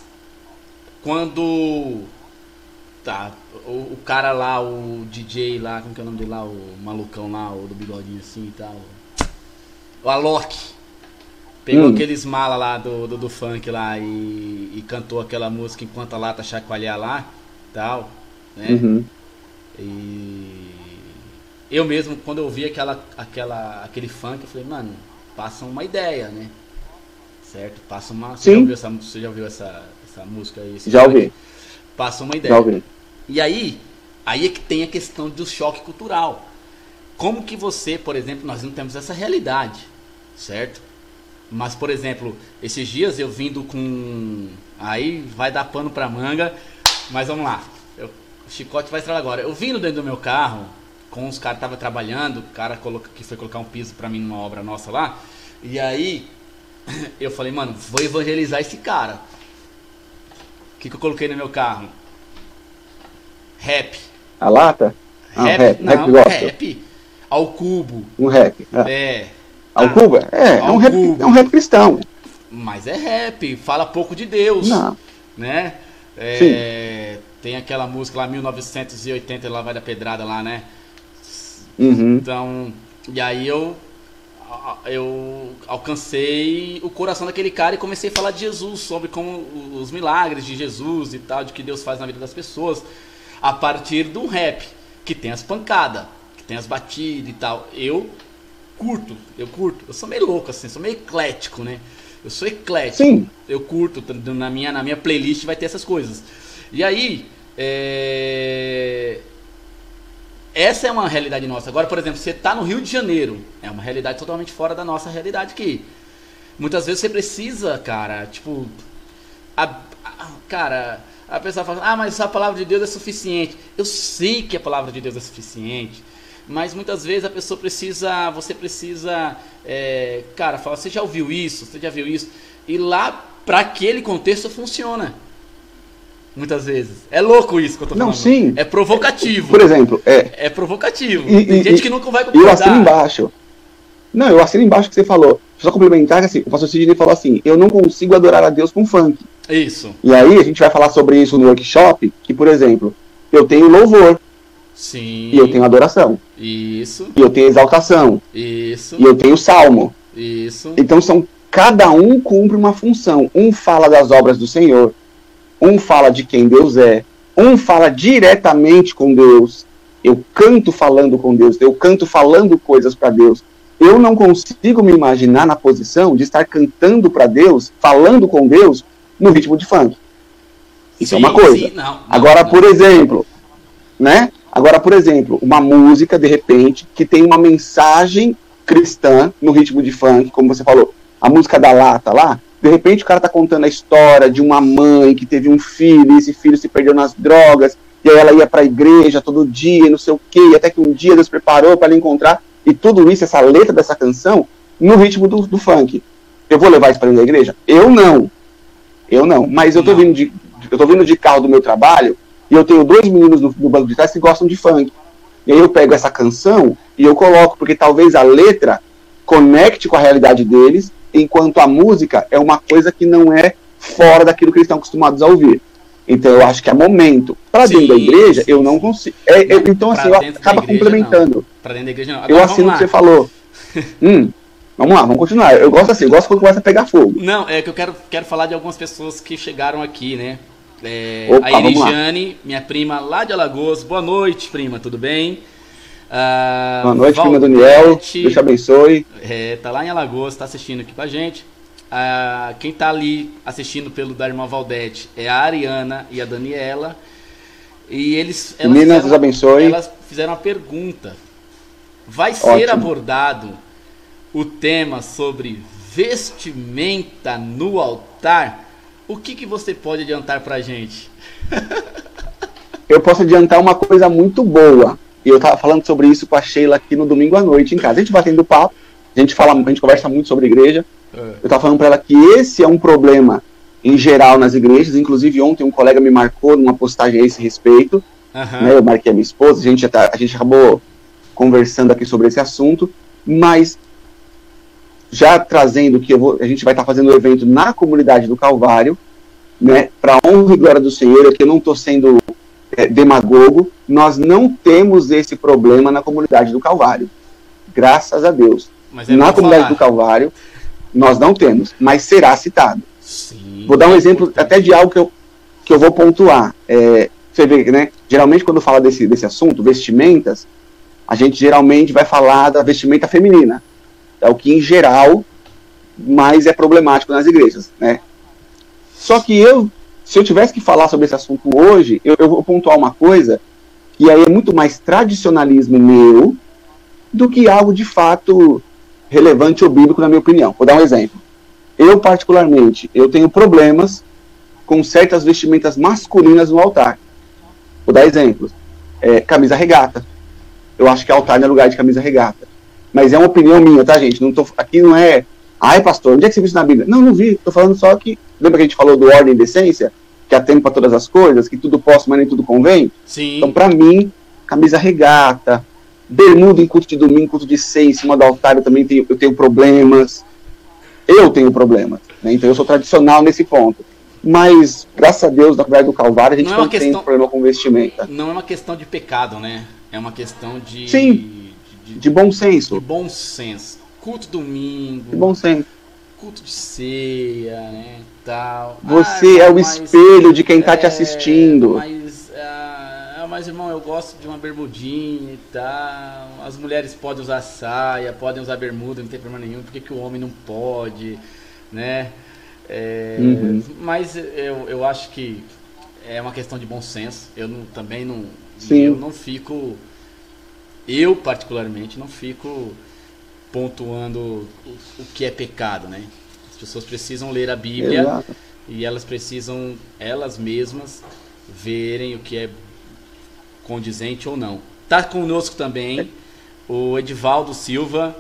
quando tá o, o, cara lá, o DJ lá, como que é o nome dele lá, o malucão lá, o do bigodinho assim e tal. O Alok. Pegou hum. aqueles mala lá do, do, do funk lá e, e, cantou aquela música enquanto a lata chacoalhar lá tal, né? Uhum. E eu mesmo, quando eu ouvi aquela, aquela, aquele funk, eu falei, mano, passa uma ideia, né? Certo? Passa uma. Você Sim. já ouviu essa, você já ouviu essa, essa música aí? Já ouvi. Passa uma ideia. Já ouvi. E aí, aí é que tem a questão do choque cultural. Como que você, por exemplo, nós não temos essa realidade, certo? Mas, por exemplo, esses dias eu vindo com. Aí vai dar pano pra manga, mas vamos lá. Eu... O chicote vai estragar agora. Eu vindo dentro do meu carro, com os caras estavam trabalhando, o cara coloca... que foi colocar um piso pra mim numa obra nossa lá. E aí, eu falei, mano, vou evangelizar esse cara. O que, que eu coloquei no meu carro? Rap. A lata? Ah, rap, rap, não, rap, rap ao cubo. Um rap. É. é. Ao ah, cubo? É, é um, rap, é um rap cristão. Mas é rap, fala pouco de Deus. Não. Né? É, tem aquela música lá, 1980, lá vai da pedrada lá, né? Uhum. Então, e aí eu eu alcancei o coração daquele cara e comecei a falar de Jesus, sobre como os milagres de Jesus e tal, de que Deus faz na vida das pessoas a partir do rap, que tem as pancadas, que tem as batidas e tal. Eu curto, eu curto. Eu sou meio louco assim, sou meio eclético, né? Eu sou eclético. Sim. Eu curto, na minha, na minha playlist vai ter essas coisas. E aí, é... essa é uma realidade nossa. Agora, por exemplo, você está no Rio de Janeiro, é uma realidade totalmente fora da nossa realidade aqui. Muitas vezes você precisa, cara, tipo, a, a, cara, a pessoa fala, ah, mas a palavra de Deus é suficiente. Eu sei que a palavra de Deus é suficiente, mas muitas vezes a pessoa precisa, você precisa, é, cara, fala, você já ouviu isso? Você já viu isso? E lá, para aquele contexto, funciona. Muitas vezes. É louco isso que eu tô falando. Não, sim. É provocativo. Por exemplo, é. É provocativo. E, Tem e, gente que nunca vai concordar. Eu assino embaixo. Não, eu assino embaixo que você falou. Só complementar que assim, o pastor Sidney falou assim: eu não consigo adorar a Deus com funk. Isso. E aí a gente vai falar sobre isso no workshop, que, por exemplo, eu tenho louvor. Sim. E eu tenho adoração. Isso. E eu tenho exaltação. Isso. E eu tenho salmo. Isso. Então são cada um cumpre uma função. Um fala das obras do Senhor, um fala de quem Deus é, um fala diretamente com Deus. Eu canto falando com Deus, eu canto falando coisas para Deus. Eu não consigo me imaginar na posição de estar cantando para Deus, falando com Deus, no ritmo de funk. Isso é sim, é uma coisa. Sim, não, não, Agora, por exemplo, né? Agora, por exemplo, uma música, de repente, que tem uma mensagem cristã no ritmo de funk, como você falou, a música da lata lá, de repente o cara tá contando a história de uma mãe que teve um filho, e esse filho se perdeu nas drogas, e aí ela ia para a igreja todo dia, e não sei o quê, até que um dia Deus preparou para ela encontrar, e tudo isso, essa letra dessa canção, no ritmo do, do funk. Eu vou levar isso para dentro da igreja? Eu não. Eu não, mas eu tô vindo de, eu tô vindo de carro do meu trabalho e eu tenho dois meninos no, no banco de trás que gostam de funk. E aí eu pego essa canção e eu coloco, porque talvez a letra conecte com a realidade deles, enquanto a música é uma coisa que não é fora daquilo que eles estão acostumados a ouvir. Então eu acho que é momento. Para dentro da igreja, sim, eu não consigo. É, é, então, assim, eu acaba complementando. Para dentro da igreja, não. Agora, eu assino o que você falou. hum, Vamos lá, vamos continuar. Eu gosto assim, eu gosto quando começa a pegar fogo. Não, é que eu quero, quero falar de algumas pessoas que chegaram aqui, né? É, Opa, a Irigiane, minha prima lá de Alagoas. Boa noite, prima, tudo bem? Ah, Boa noite, Valdete, prima Daniel. Deus te abençoe. É, tá lá em Alagoas, tá assistindo aqui com a gente. Ah, quem tá ali assistindo pelo da irmã Valdete é a Ariana e a Daniela. E eles. Elas Meninas, Deus abençoe. Elas fizeram uma pergunta. Vai ser Ótimo. abordado o tema sobre vestimenta no altar? O que, que você pode adiantar pra gente? Eu posso adiantar uma coisa muito boa. E eu tava falando sobre isso com a Sheila aqui no domingo à noite em casa. A gente batendo papo, a gente fala, a gente conversa muito sobre igreja. Eu tava falando para ela que esse é um problema em geral nas igrejas. Inclusive ontem um colega me marcou numa postagem a esse respeito. Aham. né, eu marquei a minha esposa, a gente, tá- a gente acabou conversando aqui sobre esse assunto, mas já trazendo que vou- a gente vai estar fazendo o evento na comunidade do Calvário, né, para honra e glória do Senhor, aqui eu não estou sendo é, demagogo, nós não temos esse problema na comunidade do Calvário, graças a Deus. Mas é na comunidade falar. do Calvário, nós não temos, mas será citado. Sim. Vou dar um exemplo até de algo que eu, que eu vou pontuar. É, você vê, né? Geralmente, quando fala desse, desse assunto, vestimentas, a gente geralmente vai falar da vestimenta feminina. É o que, em geral, mais é problemático nas igrejas, né? Só que eu, se eu tivesse que falar sobre esse assunto hoje, eu, eu vou pontuar uma coisa que aí é muito mais tradicionalismo meu do que algo de fato relevante ou bíblico, na minha opinião. Vou dar um exemplo. Eu, particularmente, eu tenho problemas com certas vestimentas masculinas no altar. Vou dar exemplos. É, camisa regata. Eu acho que altar não é lugar de camisa regata. Mas é uma opinião minha, tá, gente? Não tô, aqui não é. Ai, pastor, onde é que você viu isso na Bíblia? Não, não vi. Tô falando só que. Lembra que a gente falou do ordem e decência? Que há tempo para todas as coisas, que tudo posso, mas nem tudo convém? Sim. Então, para mim, camisa regata, bermuda em culto de domingo, culto de seis, em cima do altar, eu também tenho, eu tenho problemas. Eu tenho problemas. Né? Então, eu sou tradicional nesse ponto. Mas, graças a Deus, na comunidade do Calvário, a gente Não é não, uma tem questão- problema com vestimenta. Não é uma questão de pecado, né? É uma questão de. Sim. De, de- De bom de senso. bom senso. Culto domingo. De bom senso. culto de ceia, né, tal. Você Ah, é o mas- espelho de quem está te é, assistindo. Mas, ah, mas, irmão, eu gosto de uma bermudinha e tal. As mulheres podem usar saia, podem usar bermuda, não tem problema nenhum. Por que, que o homem não pode, né? É, Uhum. Mas eu, eu acho que é uma questão de bom senso. Eu não- também não, Sim. eu não fico, eu particularmente não fico pontuando o, o que é pecado, né? As pessoas precisam ler a Bíblia Exato. e elas precisam elas mesmas verem o que é condizente ou não. Tá conosco também o Edivaldo Silva,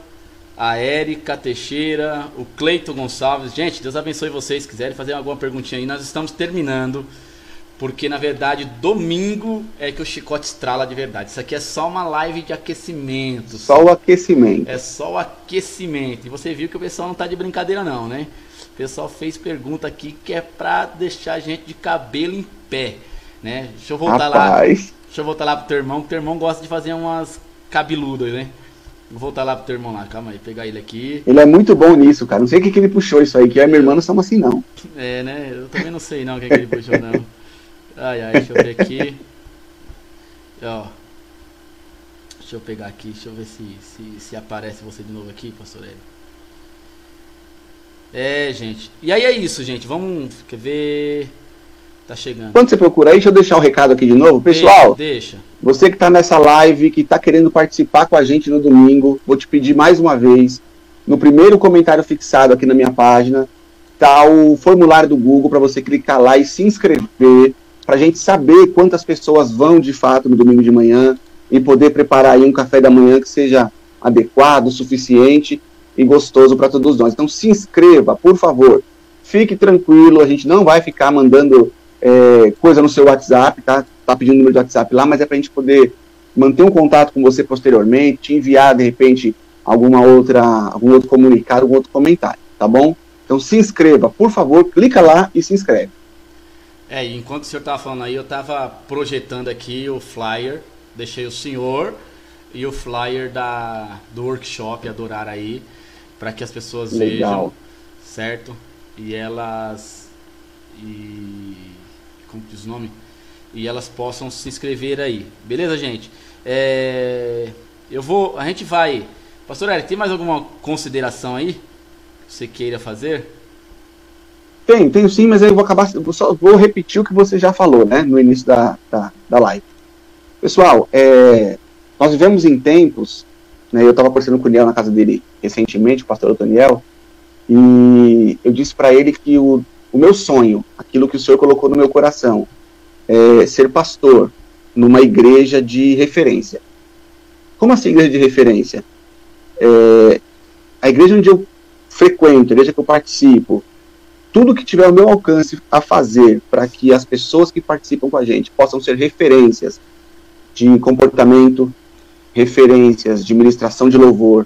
a Érica Teixeira, o Cleito Gonçalves. Gente, Deus abençoe vocês. Se quiserem fazer alguma perguntinha aí, nós estamos terminando. Porque na verdade, domingo é que o chicote estrala de verdade. Isso aqui é só uma live de aquecimento. Só o aquecimento. É só o aquecimento. E você viu que o pessoal não tá de brincadeira não, né? O pessoal fez pergunta aqui que é pra deixar a gente de cabelo em pé, né? Deixa eu voltar lá. Rapaz, Deixa eu voltar lá pro teu irmão, que teu irmão gosta de fazer umas cabeludas, né? Vou voltar lá pro teu irmão lá, calma aí, pegar ele aqui. ele é muito bom nisso, cara. Não sei o que, que ele puxou isso aí, que eu e minha irmã não somos assim, não. É, né? Eu também não sei não o que, é que ele puxou não. Ai, ai, deixa eu ver aqui. Ó. Deixa eu pegar aqui, deixa eu ver se, se, se aparece você de novo aqui, pastor Hélio. É, gente. E aí é isso, gente. Vamos. Quer ver. Tá chegando. Quando você procura aí, deixa eu deixar o recado aqui de novo. Pessoal, Deixa. deixa. Você que está nessa live, que está querendo participar com a gente no domingo, vou te pedir mais uma vez, no primeiro comentário fixado aqui na minha página, tá o formulário do Google para você clicar lá e se inscrever, para a gente saber quantas pessoas vão de fato no domingo de manhã e poder preparar aí um café da manhã que seja adequado, suficiente e gostoso para todos nós. Então se inscreva, por favor. Fique tranquilo, a gente não vai ficar mandando é, coisa no seu WhatsApp, tá? Tá pedindo o número do WhatsApp lá, mas é para a gente poder manter um contato com você posteriormente, te enviar de repente alguma outra, algum outro comunicado, algum outro comentário, tá bom? Então se inscreva, por favor, clica lá e se inscreve. É, enquanto o senhor tava falando aí, eu tava projetando aqui o flyer, deixei o senhor e o flyer da, do workshop Adorar aí, para que as pessoas Legal. vejam, certo? E elas. E. Como que diz o nome? E elas possam se inscrever aí. Beleza, gente? É, eu vou. A gente vai. Pastor Eric, tem mais alguma consideração aí? Que você queira fazer? Tem, tenho sim, mas aí eu vou acabar. Só vou repetir o que você já falou, né? No início da, da, da live. Pessoal, é, Nós vivemos em tempos, né, eu estava conversando com o Daniel na casa dele recentemente, o pastor Daniel, e eu disse para ele que o, o meu sonho, aquilo que o Senhor colocou no meu coração, é ser pastor numa igreja de referência. Como assim igreja de referência? É, a igreja onde eu frequento, a igreja que eu participo, tudo que tiver ao meu alcance a fazer para que as pessoas que participam com a gente possam ser referências de comportamento, referências de ministração de louvor,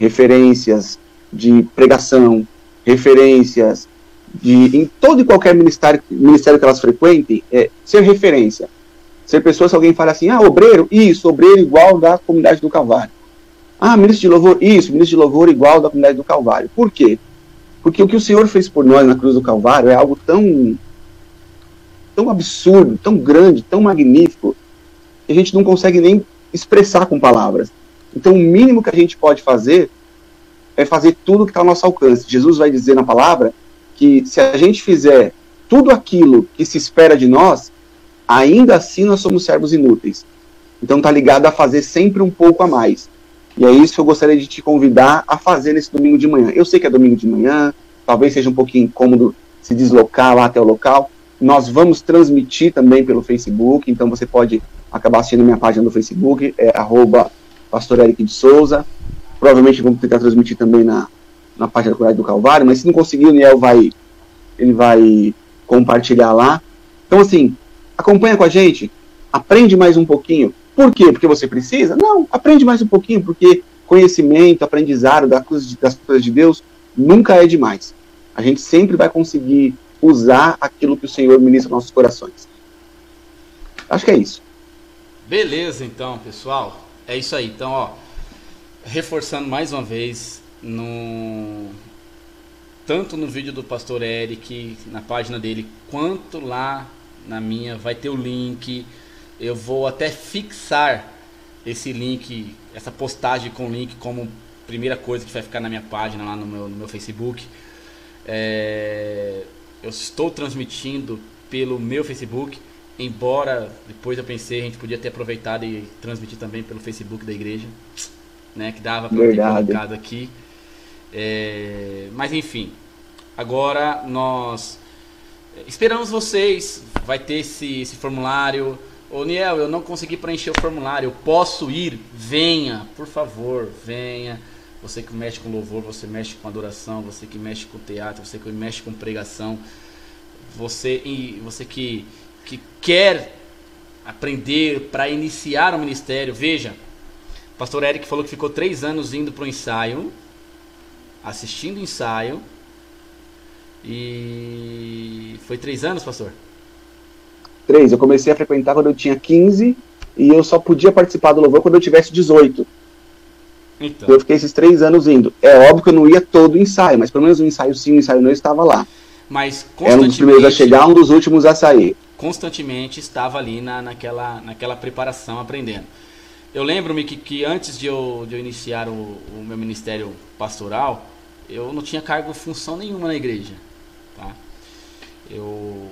referências de pregação, referências de em todo e qualquer ministério, ministério que elas frequentem, é ser referência. Ser pessoas que alguém fala assim, ah, obreiro, isso, obreiro igual da comunidade do Calvário. Ah, ministro de louvor, isso, ministro de louvor igual da comunidade do Calvário. Por quê? Porque o que o Senhor fez por nós na cruz do Calvário é algo tão tão absurdo, tão grande, tão magnífico, que a gente não consegue nem expressar com palavras. Então, o mínimo que a gente pode fazer é fazer tudo que está ao nosso alcance. Jesus vai dizer na palavra que se a gente fizer tudo aquilo que se espera de nós, ainda assim nós somos servos inúteis. Então está ligado a fazer sempre um pouco a mais. E é isso que eu gostaria de te convidar a fazer nesse domingo de manhã. Eu sei que é domingo de manhã, talvez seja um pouquinho incômodo se deslocar lá até o local. Nós vamos transmitir também pelo Facebook, então você pode acabar assistindo minha página no Facebook, é arroba Pastor Eric de Souza. Provavelmente vamos tentar transmitir também na, na página da Comunidade do Calvário, mas se não conseguir, o Niel vai, ele vai compartilhar lá. Então, assim, acompanha com a gente, aprende mais um pouquinho. Por quê? Porque você precisa? Não, aprende mais um pouquinho, porque conhecimento, aprendizado das coisas de Deus nunca é demais. A gente sempre vai conseguir usar aquilo que o Senhor ministra nos nossos corações. Acho que é isso. Beleza, então, pessoal. É isso aí. Então, ó, reforçando mais uma vez, no tanto no vídeo do pastor Eric, na página dele, quanto lá na minha, vai ter o link. Eu vou até fixar esse link, essa postagem com link como primeira coisa que vai ficar na minha página lá no meu, no meu Facebook. É, eu estou transmitindo pelo meu Facebook, embora depois eu pensei a gente podia ter aproveitado e transmitir também pelo Facebook da igreja, né, que dava para ter colocado aqui. É, mas enfim, agora nós esperamos vocês. Vai ter esse, esse formulário. Ô Niel, eu não consegui preencher o formulário. Eu posso ir? Venha, por favor, venha. Você que mexe com louvor, você mexe com adoração, você que mexe com teatro, você que mexe com pregação, você, você que, que quer aprender para iniciar o ministério. Veja, o pastor Eric falou que ficou três anos indo para o ensaio assistindo ensaio. E foi três anos, pastor? Três. Eu comecei a frequentar quando eu tinha 15 e eu só podia participar do louvor quando eu tivesse 18. Então. Eu fiquei esses três anos indo. É óbvio que eu não ia todo o ensaio, mas pelo menos o ensaio sim, o ensaio não estava lá. Mas Era um dos primeiros a chegar, um dos últimos a sair. Constantemente estava ali na, naquela, naquela preparação, aprendendo. Eu lembro-me que, que antes de eu, de eu iniciar o, o meu ministério pastoral, eu não tinha cargo função nenhuma na igreja. Tá? Eu,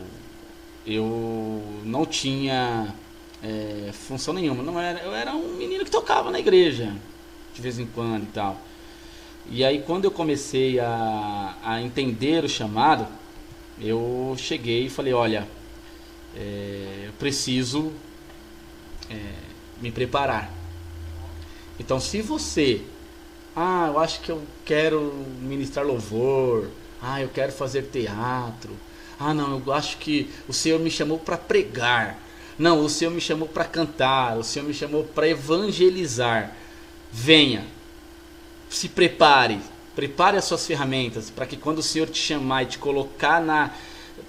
eu não tinha é, função nenhuma. Não era, eu era um menino que tocava na igreja, de vez em quando e tal. E aí quando eu comecei a, a entender o chamado, eu cheguei e falei, olha, é, eu preciso é, me preparar. Então se você ah, eu acho que eu quero ministrar louvor. Ah, eu quero fazer teatro. Ah, não, eu acho que o Senhor me chamou para pregar. Não, o Senhor me chamou para cantar. O Senhor me chamou para evangelizar. Venha, se prepare, prepare as suas ferramentas para que quando o Senhor te chamar e te colocar na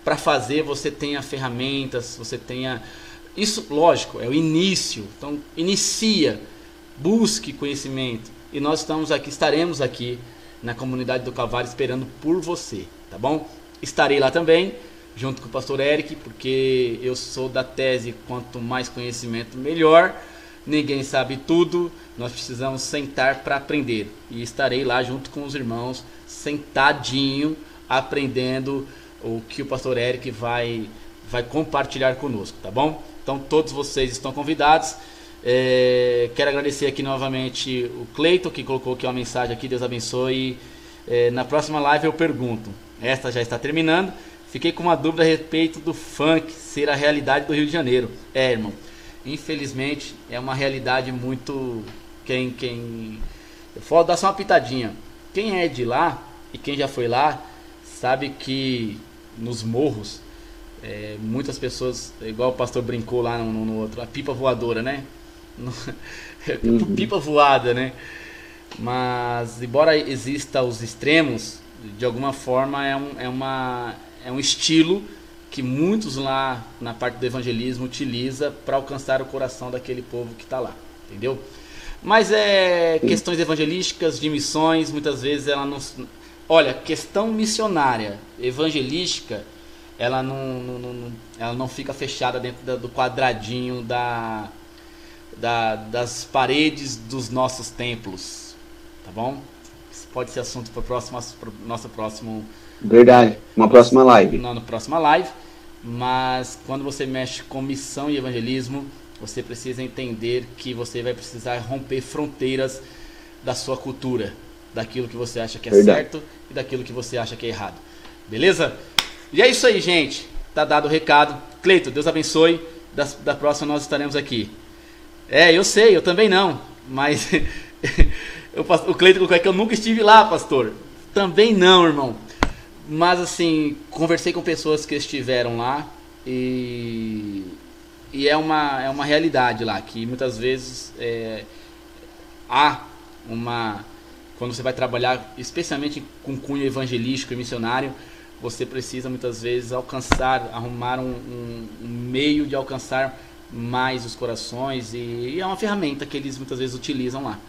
para fazer, você tenha ferramentas, você tenha isso, lógico, é o início. Então, inicia, busque conhecimento e nós estamos aqui, estaremos aqui na comunidade do Calvário esperando por você, tá bom? Estarei lá também, junto com o pastor Eric, porque eu sou da tese quanto mais conhecimento melhor. Ninguém sabe tudo, nós precisamos sentar para aprender. E estarei lá junto com os irmãos, sentadinho, aprendendo o que o pastor Eric vai vai compartilhar conosco, tá bom? Então todos vocês estão convidados. É, quero agradecer aqui novamente o Cleiton, que colocou aqui uma mensagem aqui, Deus abençoe. É, na próxima live eu pergunto, esta já está terminando, fiquei com uma dúvida a respeito do funk ser a realidade do Rio de Janeiro. É, irmão, infelizmente é uma realidade muito... Quem, quem... Eu vou dar só uma pitadinha. Quem é de lá, e quem já foi lá, sabe que nos morros, é, muitas pessoas, igual o pastor brincou lá no, no outro, a pipa voadora, né? uhum. pipa voada, né? Mas, embora exista os extremos, de alguma forma é um, é uma, é um estilo que muitos lá na parte do evangelismo utiliza para alcançar o coração daquele povo que está lá, entendeu? Mas é questões evangelísticas, de missões, muitas vezes ela não. Olha, questão missionária, evangelística, ela não, não, não ela não fica fechada dentro do quadradinho da, da, das paredes dos nossos templos, tá bom? Pode ser assunto para próximo, nosso próximo. Verdade, uma próxima live. Na, na próxima live, mas quando você mexe com missão e evangelismo, você precisa entender que você vai precisar romper fronteiras da sua cultura, daquilo que você acha que é Verdade. certo e daquilo que você acha que é errado. Beleza? E é isso aí, gente. Tá dado o recado. Cleito, Deus abençoe. Da, da próxima nós estaremos aqui. É, eu sei, eu também não. Mas eu, o Cleiton colocou que eu nunca estive lá, pastor. Também não, irmão. Mas assim, conversei com pessoas que estiveram lá e, e é, uma, é uma realidade lá, que muitas vezes é, há uma. Quando você vai trabalhar, especialmente com cunho evangelístico e missionário, você precisa muitas vezes alcançar, arrumar um, um, um meio de alcançar mais os corações e, e, é uma ferramenta que eles muitas vezes utilizam lá,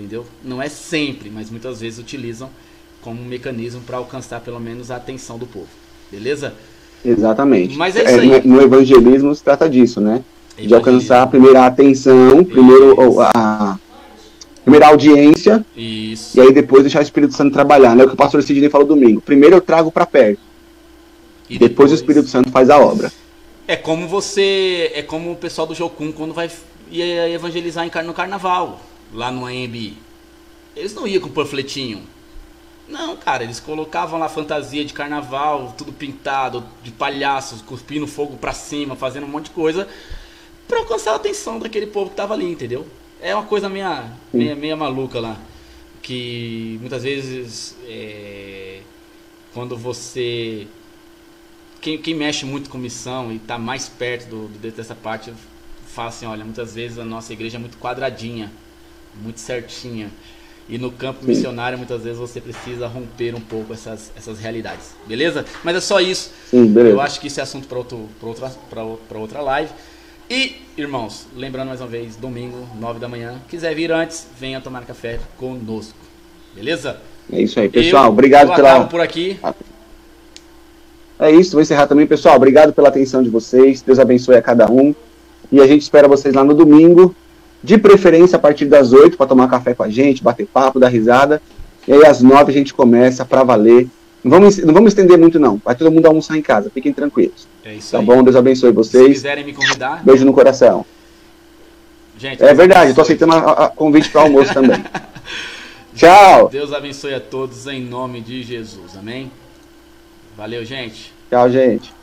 entendeu? Não é sempre, mas muitas vezes utilizam como um mecanismo para alcançar pelo menos a atenção do povo, beleza? Exatamente. Mas é isso é, aí. no evangelismo se trata disso, né? De alcançar primeiro a atenção, primeiro a, primeira audiência, isso. e aí depois deixar o Espírito Santo trabalhar, né? O que o pastor Sidney falou domingo. Primeiro eu trago para perto. E depois, depois o Espírito Santo faz a obra. É como você. É como o pessoal do Jocum quando vai ia evangelizar no carnaval, lá no AMB. Eles não iam com panfletinho. Não, cara, eles colocavam lá fantasia de carnaval, tudo pintado, de palhaços, cuspindo fogo pra cima, fazendo um monte de coisa, pra alcançar a atenção daquele povo que tava ali, entendeu? É uma coisa meia, meia, meia maluca lá. Que muitas vezes, é, quando você quem, quem mexe muito com missão e está mais perto do, do, dessa parte fala assim, olha, muitas vezes a nossa igreja é muito quadradinha, muito certinha. E no campo Sim. missionário, muitas vezes você precisa romper um pouco essas, essas realidades. Beleza? Mas é só isso. Sim, Eu acho que isso é assunto para outra, outra live. E, irmãos, lembrando mais uma vez, domingo, 9 da manhã. Quiser vir antes, venha tomar café conosco. Beleza? É isso aí, pessoal. Eu, Obrigado pela. por aqui. É isso, vou encerrar também, pessoal. Obrigado pela atenção de vocês. Deus abençoe a cada um. E a gente espera vocês lá no domingo, de preferência a partir das 8 para tomar café com a gente, bater papo, dar risada. E aí às 9 a gente começa para valer. Não vamos, não vamos estender muito, não. Vai todo mundo almoçar em casa. Fiquem tranquilos. É isso tá aí. bom? Deus abençoe vocês. Se quiserem me convidar. Beijo no coração. Gente, é verdade, estou aceitando a, a convite para almoço também. Tchau. Deus abençoe a todos em nome de Jesus. Amém? Valeu, gente. Tchau, gente.